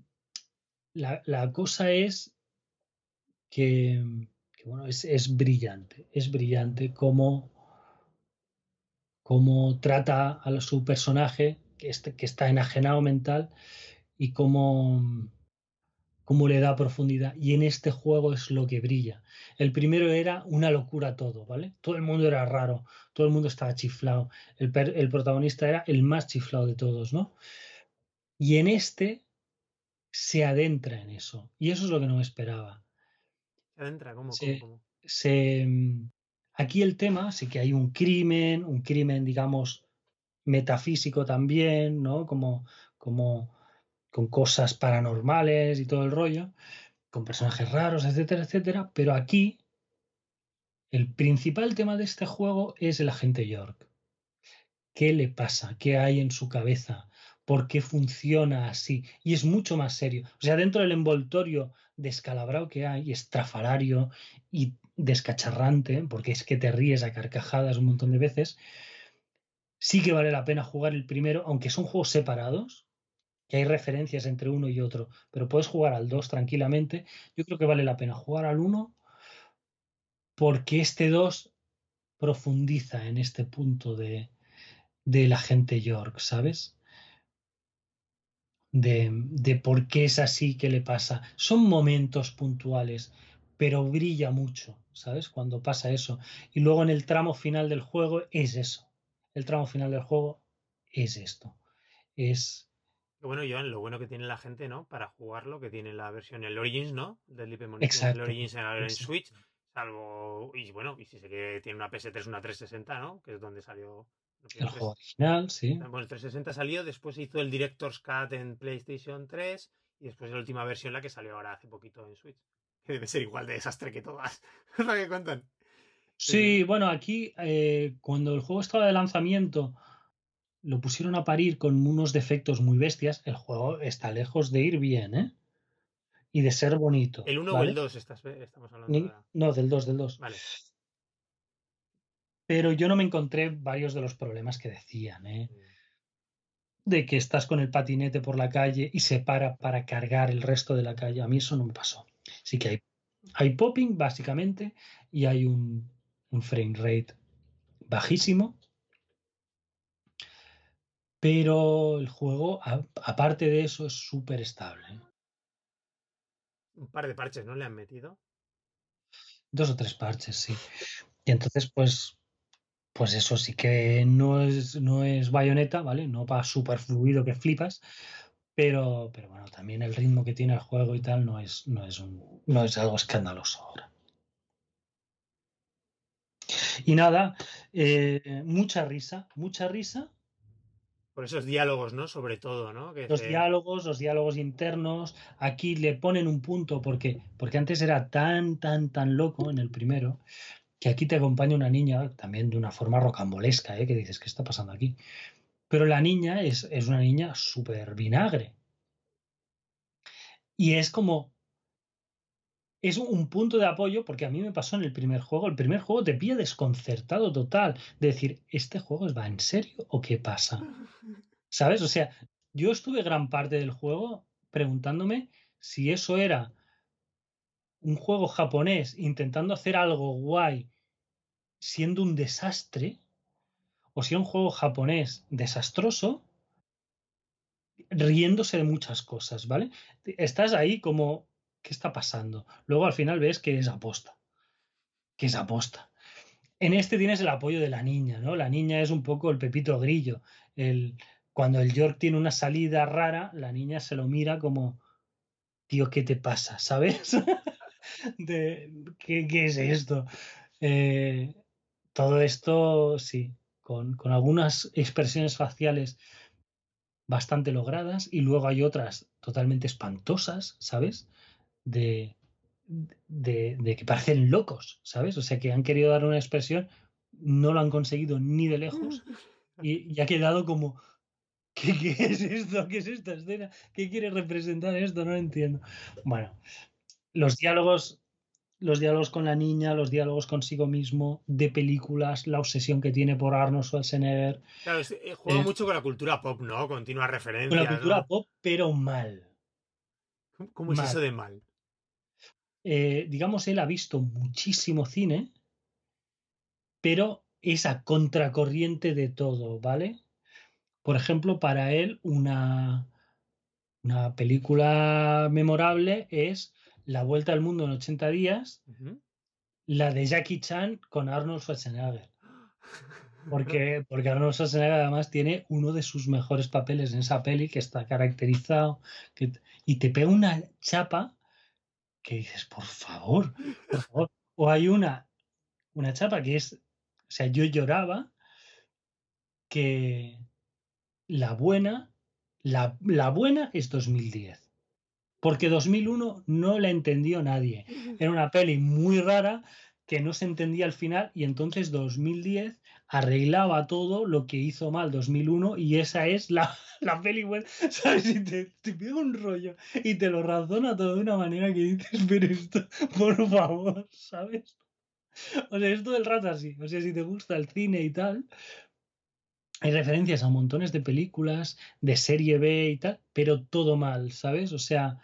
la, la, cosa es que, que bueno, es, es, brillante, es brillante como cómo trata a su personaje que, está enajenado mental y cómo, cómo le da profundidad. Y en este juego es lo que brilla. El primero era una locura todo, ¿vale? Todo el mundo era raro, todo el mundo estaba chiflado. El, el protagonista era el más chiflado de todos, ¿no? Y en este se adentra en eso. Y eso es lo que no me esperaba. ¿Se adentra? ¿Cómo? ¿Cómo, se, Aquí el tema sí que hay un crimen, un crimen, digamos, metafísico también, ¿no? Como, como con cosas paranormales y todo el rollo, con personajes raros, etcétera, etcétera. Pero aquí el principal tema de este juego es el agente York. ¿Qué le pasa? ¿Qué hay en su cabeza? ¿Por qué funciona así? Y es mucho más serio. O sea, dentro del envoltorio descalabrado que hay, estrafalario y descacharrante, porque es que te ríes a carcajadas un montón de veces, sí que vale la pena jugar el primero, aunque son juegos separados, que hay referencias entre uno y otro, pero puedes jugar al 2 tranquilamente. Yo creo que vale la pena jugar al 1 porque este 2 profundiza en este punto de, de la gente York, ¿sabes? De, de por qué es así que le pasa. Son momentos puntuales, pero brilla mucho, ¿sabes? Cuando pasa eso. Y luego en el tramo final del juego es eso. El tramo final del juego es esto. Es, Bueno, yo lo bueno que tiene la gente, ¿no? Para jugarlo, que tiene la versión, el Origins, ¿no? Del Deep Exacto. el Origins en. Switch. Salvo. Y bueno, y si sé que tiene una PS3, una 360, ¿no? Que es donde salió. El PS3. juego original, sí. Bueno, el 360 salió, después se hizo el Director's Cut en PlayStation 3 y después la última versión, la que salió ahora hace poquito en Switch. Que debe ser igual de desastre que todas. Es *laughs* lo que cuentan. Sí, bueno, aquí eh, cuando el juego estaba de lanzamiento lo pusieron a parir con unos defectos muy bestias. El juego está lejos de ir bien, ¿eh? Y de ser bonito. ¿El 1 o el 2 estás, estamos hablando Ni-? No, del 2, del 2. Vale. Pero yo no me encontré varios de los problemas que decían, ¿eh? De que estás con el patinete por la calle y se para para cargar el resto de la calle. A mí eso no me pasó. Sí que hay, hay popping, básicamente, y hay un, un frame rate bajísimo. Pero el juego, a- aparte de eso, es súper estable. ¿eh? Un par de parches, ¿no? Le han metido. Dos o tres parches, sí. Y entonces, pues, pues eso sí que no es, no es bayoneta, ¿vale? No va súper fluido que flipas. Pero, pero bueno, también el ritmo que tiene el juego y tal no es, no es, un, no es algo escandaloso ahora. Y nada, eh, mucha risa, mucha risa. Por esos diálogos, ¿no? Sobre todo, ¿no? Que Los se- diálogos, los diálogos internos, aquí le ponen un punto porque, porque antes era tan, tan, tan loco en el primero, que aquí te acompaña una niña, también de una forma rocambolesca, ¿eh? que dices, ¿qué está pasando aquí? Pero la niña es, es una niña súper vinagre. Y es como, es un punto de apoyo, porque a mí me pasó en el primer juego, el primer juego te pilla desconcertado total, de decir, ¿este juego va en serio o qué pasa? *laughs* ¿Sabes? O sea, yo estuve gran parte del juego preguntándome si eso era un juego japonés intentando hacer algo guay siendo un desastre, o un juego japonés desastroso riéndose de muchas cosas, ¿vale? Estás ahí como, ¿qué está pasando? Luego al final ves que es aposta, que es aposta. En este tienes el apoyo de la niña, ¿no? La niña es un poco el pepito grillo. El, cuando el York tiene una salida rara, la niña se lo mira como, tío, ¿qué te pasa? ¿Sabes? *laughs* De, ¿qué, qué es esto? Eh, todo esto, sí, con, con algunas expresiones faciales bastante logradas y luego hay otras totalmente espantosas, ¿sabes? De, de, de que parecen locos, ¿sabes? O sea, que han querido dar una expresión, no lo han conseguido ni de lejos *laughs* y, y ha quedado como, ¿qué, ¿qué, es esto? ¿Qué es esta escena? ¿Qué quiere representar esto? No lo entiendo. Bueno, los diálogos, los diálogos con la niña, los diálogos consigo mismo, de películas, la obsesión que tiene por Arnold Schwarzenegger. Claro, es- eh, juega Eh, mucho con la cultura pop, ¿no? Continua referencia. Con la cultura pop, pero mal. ¿Cómo, cómo es eso de mal? Eh, digamos, él ha visto muchísimo cine, pero es a contracorriente de todo, ¿vale? Por ejemplo, para él una, una película memorable es La Vuelta al Mundo en 80 días, la de Jackie Chan con Arnold Schwarzenegger. *laughs* Porque, porque Arnold Schwarzenegger además tiene uno de sus mejores papeles en esa peli que está caracterizado que, y te pega una chapa que dices, por favor, por favor. O hay una, una chapa que es, o sea, yo lloraba que la buena, la, la buena es 2010. Porque 2001 no la entendió nadie. Era una peli muy rara que no se entendía al final y entonces 2010 arreglaba todo lo que hizo mal 2001 y esa es la, *laughs* la peli buena, ¿sabes? Y te, te pega un rollo y te lo razona todo de una manera que dices, pero esto, por favor, ¿sabes? O sea, es todo el rato así. O sea, si te gusta el cine y tal, hay referencias a montones de películas, de serie B y tal, pero todo mal, ¿sabes? O sea,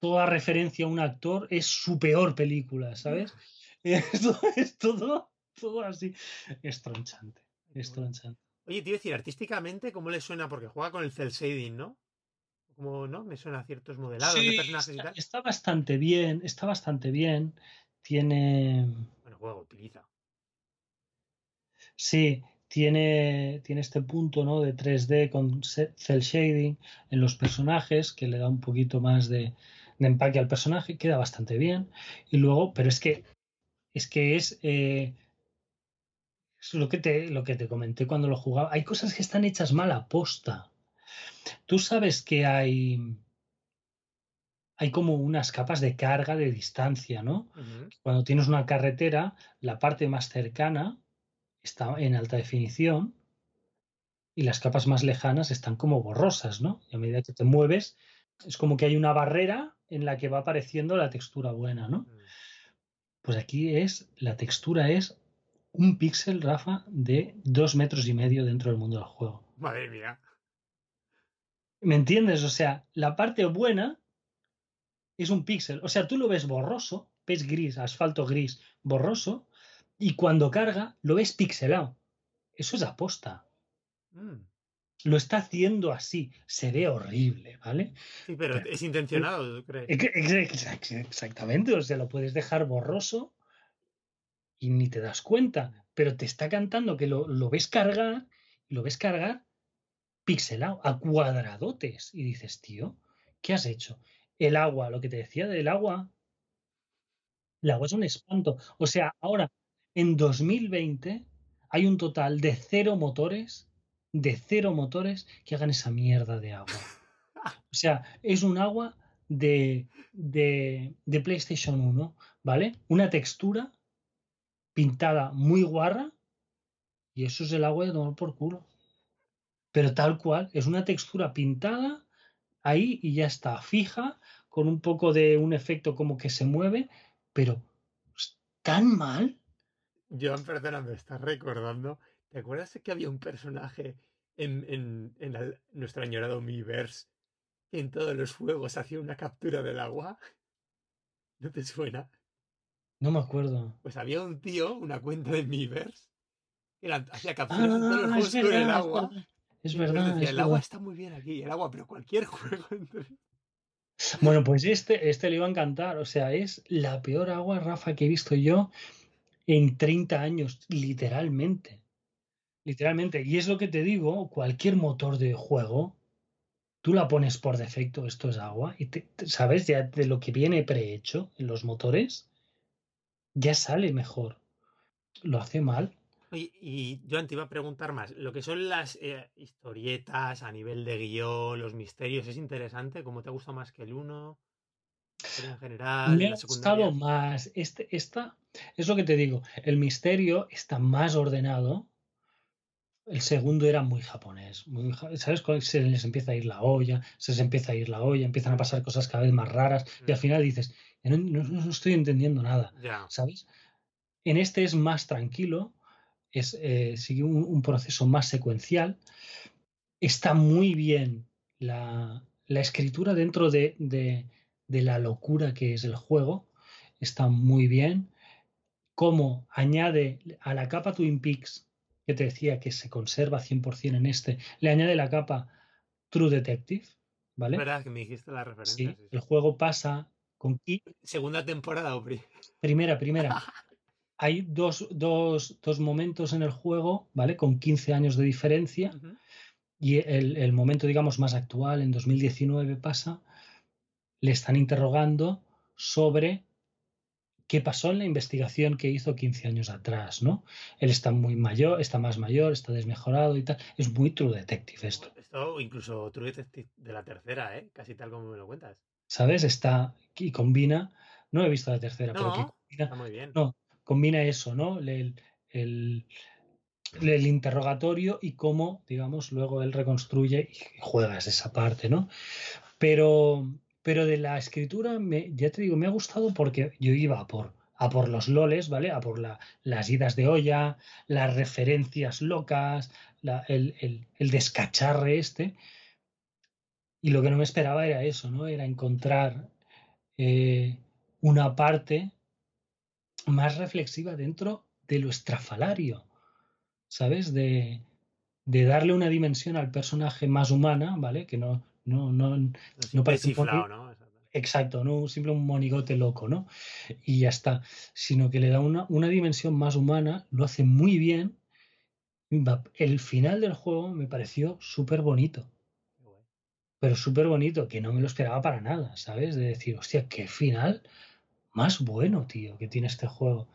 toda referencia a un actor es su peor película, ¿sabes? *laughs* Esto es todo, todo así. Es tronchante, es tronchante. Oye, te iba a decir, artísticamente, ¿cómo le suena? Porque juega con el cel shading, ¿no? Como, ¿no? Me suena a ciertos modelados de Sí, personajes y está, tal. está bastante bien, está bastante bien. Tiene, Bueno, juego, utiliza. sí, tiene, tiene este punto ¿no? de 3D con cel shading en los personajes que le da un poquito más de, empaque al personaje, queda bastante bien. Y luego, pero es que es que es, eh, es lo, que te, lo que te comenté cuando lo jugaba. Hay cosas que están hechas mal a posta. Tú sabes que hay hay como unas capas de carga de distancia, ¿no? Cuando tienes una carretera, la parte más cercana está en alta definición y las capas más lejanas están como borrosas, ¿no? Y a medida que te mueves, es como que hay una barrera en la que va apareciendo la textura buena, ¿no? Mm. Pues aquí es, la textura es un píxel, Rafa, de dos metros y medio dentro del mundo del juego. Madre mía. ¿Me entiendes? O sea, la parte buena es un píxel. O sea, tú lo ves borroso, ves gris, asfalto gris, borroso, y cuando carga lo ves pixelado. Eso es aposta. Mm. Lo está haciendo así. Se ve horrible, ¿vale? Sí, pero, es intencionado, ¿tú crees? Exactamente. O sea, lo puedes dejar borroso y ni te das cuenta. Pero te está cantando que lo, lo ves cargar, lo ves cargar pixelado, a cuadradotes. Y dices, tío, ¿qué has hecho? El agua, lo que te decía del agua. El agua es un espanto. O sea, ahora en 2020 hay un total de cero motores, de cero motores que hagan esa mierda de agua. O sea, es un agua de, de, de PlayStation 1, ¿vale? Una textura pintada muy guarra y eso es el agua de tomar por culo. Pero tal cual, es una textura pintada ahí y ya está, fija, con un poco de un efecto como que se mueve, pero tan mal Joan, perdona, me estás recordando. ¿Te acuerdas que había un personaje en, nuestro añorado Miiverse que en todos los juegos hacía una captura del agua? *laughs* ¿No te suena? No me acuerdo. Pues había un tío, una cuenta de Miiverse, que hacía capturas de todos los ah, juegos con el agua. Es verdad. el agua está muy bien aquí, el agua, pero cualquier *laughs* juego. Bueno, pues este, este le iba a encantar. O sea, es la peor agua, Rafa, que he visto yo en 30 años, literalmente. Literalmente. Y es lo que te digo, cualquier motor de juego, tú la pones por defecto, esto es agua, y sabes ya de lo que viene prehecho en los motores, ya sale mejor. Lo hace mal. Y, yo te iba a preguntar más, lo que son las eh, historietas a nivel de guion, los misterios, ¿es interesante? ¿Cómo te gusta más que el uno? En general, me ha gustado más. Este, esta es lo que te digo. El misterio está más ordenado. El segundo era muy japonés. ¿Sabes? Se les empieza a ir la olla, se les empieza a ir la olla, empiezan a pasar cosas cada vez más raras y al mm. final dices, no, estoy entendiendo nada. ¿Sabes? En este es más tranquilo, es, eh, sigue un, proceso más secuencial. Está muy bien la, escritura dentro de de la locura que es el juego. Está muy bien. Como añade a la capa Twin Peaks, que te decía que se conserva 100% en este, le añade la capa True Detective. ¿Vale? verdad que me dijiste la referencia. Sí, el juego pasa con. Segunda temporada, Opri. Primera, primera. *laughs* Hay dos, dos, dos, momentos en el juego, ¿vale? Con 15 años de diferencia. Y el, el, momento, digamos, más actual, en 2019 pasa, le están interrogando sobre qué pasó en la investigación que hizo 15 años atrás, ¿no? Él está muy mayor, está más mayor, está desmejorado y tal. Es muy True Detective esto. Esto incluso True Detective de la tercera, ¿eh? Casi tal como me lo cuentas. ¿Sabes? Está y combina, no he visto la tercera, pero combina, está muy bien. No, combina eso, ¿no? El, el, el, interrogatorio y cómo, digamos, luego él reconstruye y juegas esa parte, ¿no? Pero pero de la escritura, me, ya te digo, me ha gustado porque yo iba a por, a por los loles, ¿vale? A por las idas de olla, las referencias locas, el, descacharre este. Y lo que no me esperaba era eso, ¿no? Era encontrar eh, una parte más reflexiva dentro de lo estrafalario, ¿sabes? De, de darle una dimensión al personaje más humana, ¿vale? Que no, no, no, no, parece un ¿no? Exacto, no simple un monigote loco, ¿no? Y ya está. Sino que le da una, una dimensión más humana, lo hace muy bien. El final del juego me pareció súper bonito. Pero súper bonito, que no me lo esperaba para nada, ¿sabes? De decir, hostia, qué final más bueno, tío, que tiene este juego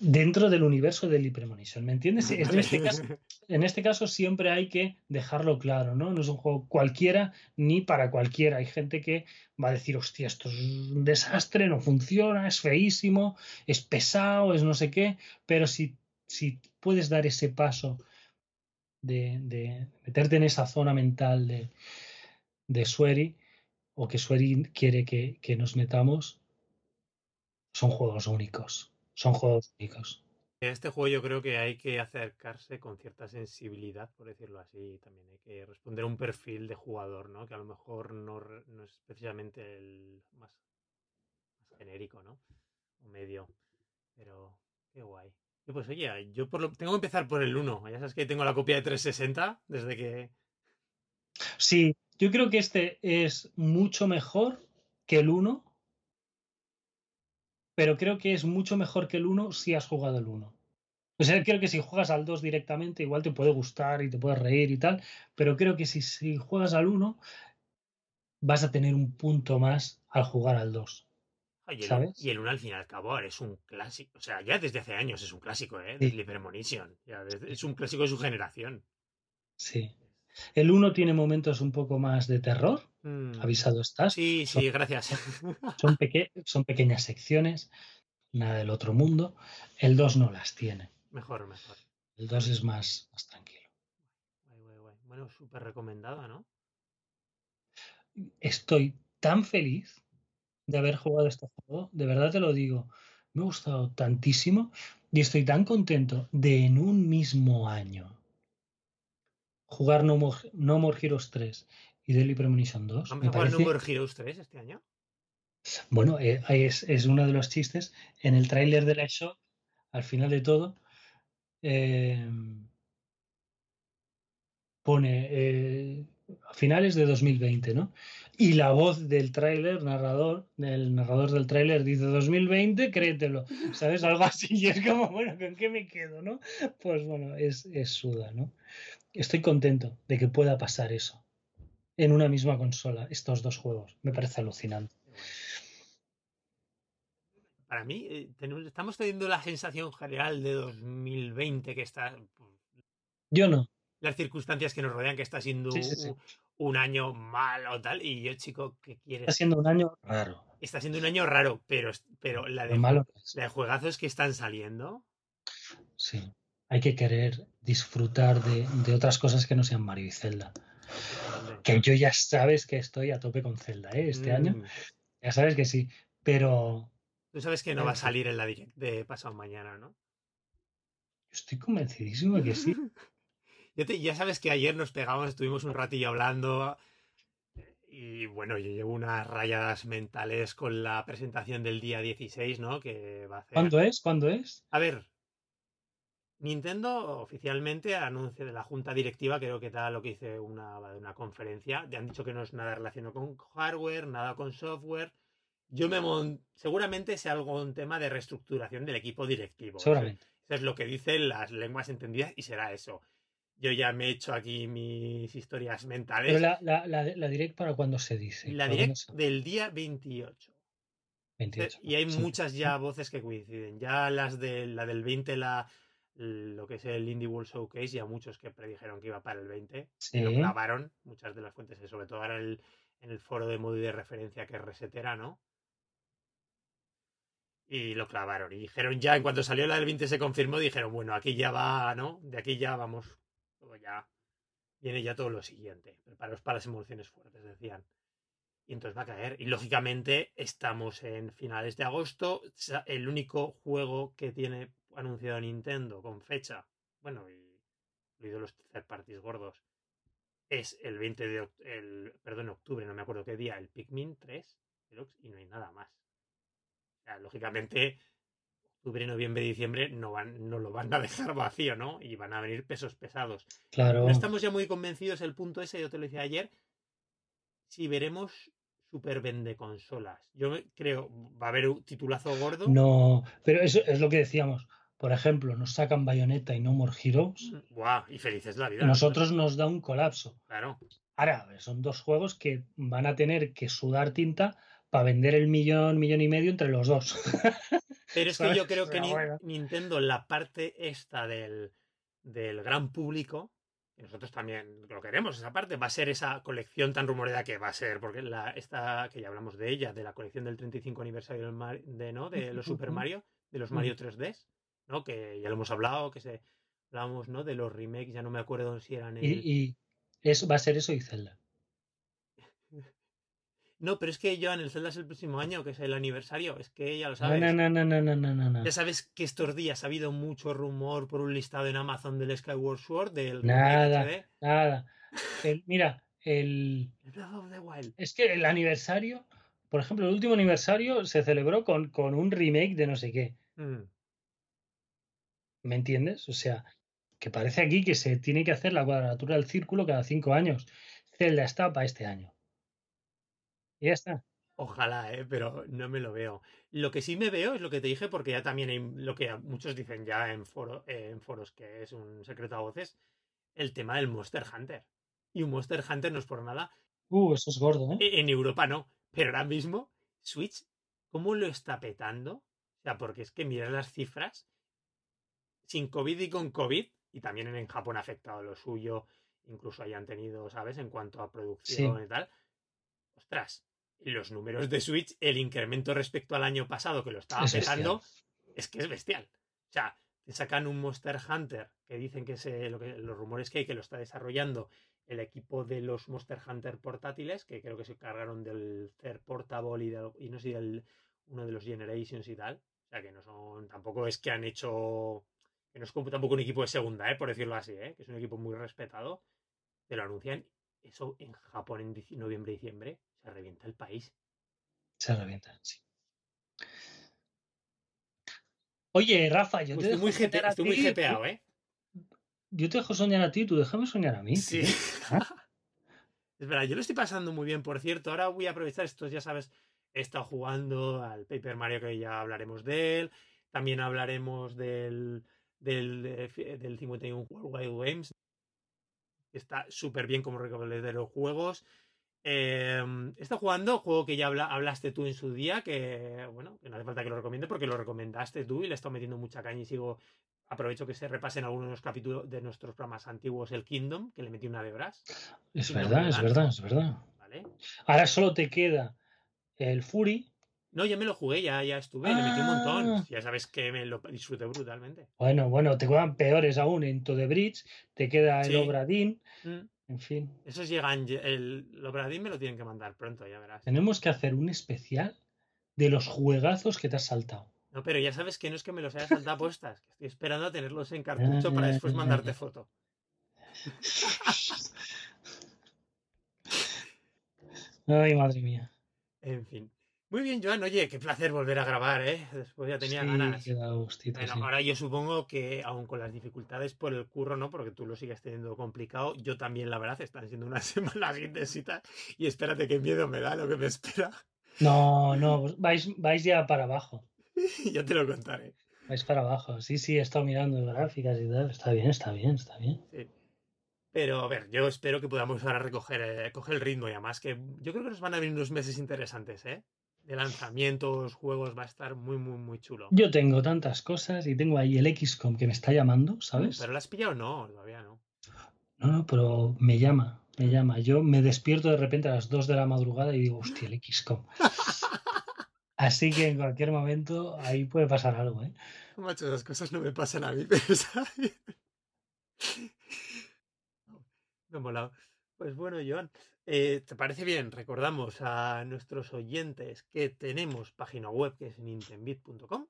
dentro del universo del Premonition, ¿me entiendes? En este, caso, en este, caso, siempre hay que dejarlo claro, ¿no? No es un juego cualquiera ni para cualquiera. Hay gente que va a decir, hostia, esto es un desastre, no funciona, es feísimo, es pesado, es no sé qué, pero si, si puedes dar ese paso de, de meterte en esa zona mental de, de Sueri, o que Sueri quiere que, que nos metamos, son juegos únicos son juegos únicos. En este juego yo creo que hay que acercarse con cierta sensibilidad, por decirlo así. También hay que responder a un perfil de jugador, ¿no? Que a lo mejor no, es precisamente el más, genérico, ¿no? O medio. Pero qué guay. Y pues oye, yo por lo, tengo que empezar por el 1. Ya sabes que tengo la copia de 360 desde que... Sí, yo creo que este es mucho mejor que el 1 pero creo que es mucho mejor que el 1 si has jugado el 1. O sea, creo que si juegas al 2 directamente, igual te puede gustar y te puedes reír y tal, pero creo que si, si juegas al 1, vas a tener un punto más al jugar al 2. Y el, ¿sabes? y el 1 al fin y al cabo es un clásico. O sea, ya desde hace años es un clásico, ¿eh? De Premonition. es un clásico de su generación. Sí. El 1 tiene momentos un poco más de terror, mm. avisado estás. Sí, sí, gracias. *laughs* Son, son pequeñas secciones, nada del otro mundo. El 2 no las tiene. Mejor, mejor. El 2 es más, más tranquilo. Bueno, súper recomendada, ¿no? Estoy tan feliz de haber jugado este juego, de verdad te lo digo. Me ha gustado tantísimo y estoy tan contento de en un mismo año jugar No More, no More Heroes 3 y Deadly Premonition 2. ¿Han jugado No More Heroes 3 este año? Bueno, eh, es, es, uno de los chistes. En el tráiler de la show, al final de todo, eh, pone eh, a finales de 2020, ¿no? Y la voz del tráiler, narrador, del narrador del tráiler dice 2020, créetelo, ¿sabes? Algo así. *laughs* Y es como, bueno, ¿con qué me quedo, no? Pues bueno, es, es suda, ¿no? Estoy contento de que pueda pasar eso en una misma consola, estos dos juegos. Me parece alucinante. Para mí, eh, estamos teniendo la sensación general de 2020 que está. Yo no. Las circunstancias que nos rodean, que está siendo Un, año malo tal. Y yo, chico, ¿qué quieres? Está siendo un año raro. Está siendo un año raro, pero, pero la, de, malo la de juegazos que están saliendo. Sí hay que querer disfrutar de, otras cosas que no sean Mario y Zelda. Que yo ya sabes que estoy a tope con Zelda, ¿eh? Este año. Mm. Ya sabes que sí, pero... Tú sabes que no va a salir en la de pasado mañana, ¿no? Estoy convencidísimo de que sí. *laughs* ya sabes que ayer nos pegamos, estuvimos un ratillo hablando y bueno, yo llevo unas rayadas mentales con la presentación del día 16, ¿no? Que va a hacer... ¿Cuándo es? ¿Cuándo es? A ver, Nintendo oficialmente anuncia de la junta directiva, creo que tal lo que hice una, una conferencia, te han dicho que no es nada relacionado con hardware, nada con software. Yo me seguramente sea algo un tema de reestructuración del equipo directivo. Seguramente. Eso es lo que dicen las lenguas entendidas y será eso. Yo ya me he hecho aquí mis historias mentales. Pero la, la, la, direct para cuándo se dice. La direct del día 28. 28. Y hay muchas ya voces que coinciden. Ya las de la del 20 la lo que es el Indie World Showcase y a muchos que predijeron que iba para el 20 y lo clavaron, muchas de las fuentes, sobre todo ahora el, en el foro de modo y de referencia que es Resetera, ¿no? Y lo clavaron y dijeron ya, en cuanto salió la del 20 se confirmó, dijeron, bueno, aquí ya va, ¿no? De aquí ya vamos, ya viene ya todo lo siguiente, preparaos para las emociones fuertes, decían. Y entonces va a caer. Y lógicamente estamos en finales de agosto. El único juego que tiene anunciado Nintendo con fecha, bueno, y los third parties gordos, es el 20 de el, perdón, octubre, no me acuerdo qué día, el Pikmin 3 y no hay nada más. O sea, lógicamente, octubre, noviembre, diciembre no, van, no lo van a *laughs* dejar vacío, ¿no? Y van a venir pesos pesados. Claro. No estamos ya muy convencidos, el punto ese, yo te lo decía ayer, si veremos super vende consolas. Yo creo, va a haber un titulazo gordo. No, pero eso es lo que decíamos por ejemplo, nos sacan Bayonetta y No More Heroes, Guau, y felices la vida. a nosotros nos da un colapso. Claro. Ahora, son dos juegos que van a tener que sudar tinta para vender el millón, millón y medio entre los dos. *laughs* Pero es que ¿Sabes? yo creo que bueno. Nintendo, la parte esta del, del gran público, nosotros también lo queremos, esa parte, va a ser esa colección tan rumoreada que va a ser, porque la, esta, que ya hablamos de ella, de la colección del 35 aniversario de, ¿no? de los *laughs* Super. Mario, de los. Mario 3Ds, ¿no? que ya lo hemos hablado, que se hablamos ¿no? de los remakes, ya no me acuerdo si eran el... Y, y eso, va a ser eso y Zelda. *laughs* No, pero es que Joan, el Zelda es el próximo año, que es el aniversario, es que ya lo sabes. no, no, no, no, no, no, no, no. Ya sabes que estos días ha habido mucho rumor por un listado en Amazon del Skyward Sword, del Nada. remake HD, Nada. El- mira, el, *laughs* el Breath of the Wild. es que el aniversario, por ejemplo, el último aniversario se celebró con, con un remake de no sé qué. Mm, ¿Me entiendes? O sea, que parece aquí que se tiene que hacer la cuadratura del círculo cada cinco años. Zelda está para este año. Y ya está. Ojalá, eh, pero no me lo veo. Lo que sí me veo es lo que te dije, porque ya también hay lo que muchos dicen ya en, foro, eh, en foros, que es un secreto a voces, el tema del Monster Hunter. Y un Monster Hunter no es por nada. Uh, eso es gordo, ¿eh? En Europa no, pero ahora mismo Switch, ¿cómo lo está petando? O sea, porque es que miras las cifras, sin COVID y con COVID, y también en Japón ha afectado lo suyo, incluso hayan tenido, ¿sabes? En cuanto a producción Sí. y tal. Ostras, los números de Switch, el incremento respecto al año pasado que lo estaba Es petando, es que es bestial. O sea, te sacan un Monster Hunter que dicen que es eh, lo que, los rumores que hay que lo está desarrollando el equipo de los Monster Hunter portátiles, que creo que se cargaron del Third Portable y, del- y no sé, del, uno de los Generations y tal. O sea, que no son, tampoco es que han hecho, que no es como tampoco un equipo de segunda, ¿eh? por decirlo así, ¿eh? que es un equipo muy respetado. Te lo anuncian, eso en Japón en noviembre, diciembre, se revienta el país. Se revienta, sí. Oye, Rafa, yo te Estoy dejo muy, soñar a estoy muy ti, GPado, ¿eh? Yo te dejo soñar a ti, tú déjame soñar a mí. Sí. tío. es verdad, yo lo estoy pasando muy bien, por cierto. Ahora voy a aprovechar estos, ya sabes, he estado jugando al Paper Mario, que ya hablaremos de él. También hablaremos del, del, eh, del 51 Worldwide Games. que Está súper bien como recomendador de los juegos. Eh, he estado jugando, juego que ya habla- hablaste tú en su día, que bueno, que no hace falta que lo recomiende porque lo recomendaste tú y le he estado metiendo mucha caña y sigo. Aprovecho que se repasen algunos de los capítulos de nuestros programas antiguos, el Kingdom, que le metí una de horas. Es verdad, es ¿verdad? verdad, es verdad. ¿Vale? Ahora solo te queda el Fury. No, ya me lo jugué, ya, ya estuve, le metí un Ah. montón. Ya sabes que me lo disfruté brutalmente. Bueno, bueno, te quedan peores aún en To The Bridge, te queda el Sí. Obradín, Mm, en fin. Esos llegan, ye- el Lobradín me lo tienen que mandar pronto, ya verás. Tenemos que hacer un especial de los juegazos que te has saltado. No, pero ya sabes que no es que me los haya saltado puestas, que estoy esperando a tenerlos en cartucho para después mandarte foto. *laughs* Ay, madre mía. En fin. Muy bien, Joan. Oye, qué placer volver a grabar, ¿eh? Después ya tenía Sí, ganas. queda gustito, Bueno, sí. ahora yo supongo que, aun con las dificultades por el curro, ¿no? Porque tú lo sigues teniendo complicado. Yo también, la verdad, están siendo unas *laughs* semanas intensas. Y espérate qué miedo me da lo que me espera. No, no, vais, vais ya para abajo. *laughs* ya te lo contaré. Vais para abajo. Sí, sí, he estado mirando gráficas y tal. Está bien, está bien, está bien. Sí. Pero, a ver, yo espero que podamos ahora recoger eh, coger el ritmo y además que yo creo que nos van a venir unos meses interesantes, ¿eh? De lanzamientos, juegos, va a estar muy, muy, muy chulo. Yo tengo tantas cosas y tengo ahí el XCOM que me está llamando, ¿sabes? ¿Pero lo has pillado no? Todavía no. No, no, pero me llama, me llama. Yo me despierto de repente a las 2 de la madrugada y digo, hostia, el XCOM. *laughs* Así que en cualquier momento ahí puede pasar algo, ¿eh? Macho, esas cosas no me pasan a mí, pero está bien. Me ha molado. Pues bueno, Joan, eh, ¿te parece bien? Recordamos a nuestros oyentes que tenemos página web que es nintendbit.com,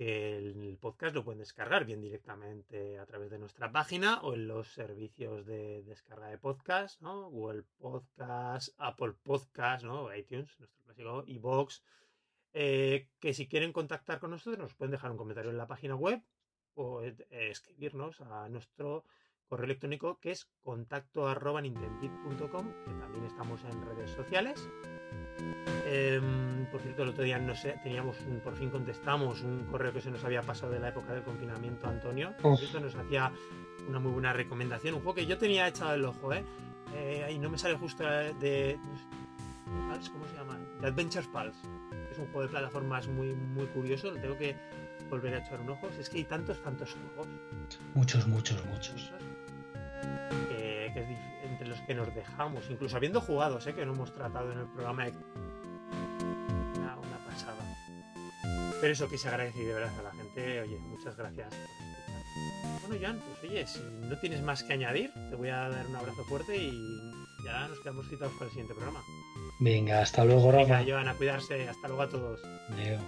el podcast lo pueden descargar bien directamente a través de nuestra página o en los servicios de descarga de podcast, ¿no? Google Podcast, Apple Podcast, ¿no? iTunes, nuestro clásico, iVoox, eh, que si quieren contactar con nosotros nos pueden dejar un comentario en la página web o eh, escribirnos a nuestro correo electrónico que es contacto arroba nintendbit.com, que también estamos en redes sociales. Em, por cierto, el otro día no sé, teníamos un, por fin contestamos un correo que se nos había pasado de la época del confinamiento, Antonio. Por cierto, nos hacía una muy buena recomendación, un juego que yo tenía echado el ojo, ¿eh? eh y no me sale justo de, ¿Cómo se llama? The Adventures Pulse. Es un juego de plataformas muy, muy curioso. Lo tengo que volver a echar un ojo. Es que hay tantos, tantos juegos. Muchos, muchos, muchos. Que es entre los que nos dejamos, incluso habiendo jugado, sé que no hemos tratado en el programa una, una pasada. Pero eso que se agradece de verdad a la gente, oye, muchas gracias. Bueno, Jan, pues oye, si no tienes más que añadir, te voy a dar un abrazo fuerte y ya nos quedamos citados para el siguiente programa. Venga, hasta luego, Rafa. Venga, Joan, a cuidarse. Hasta luego a todos. Adiós.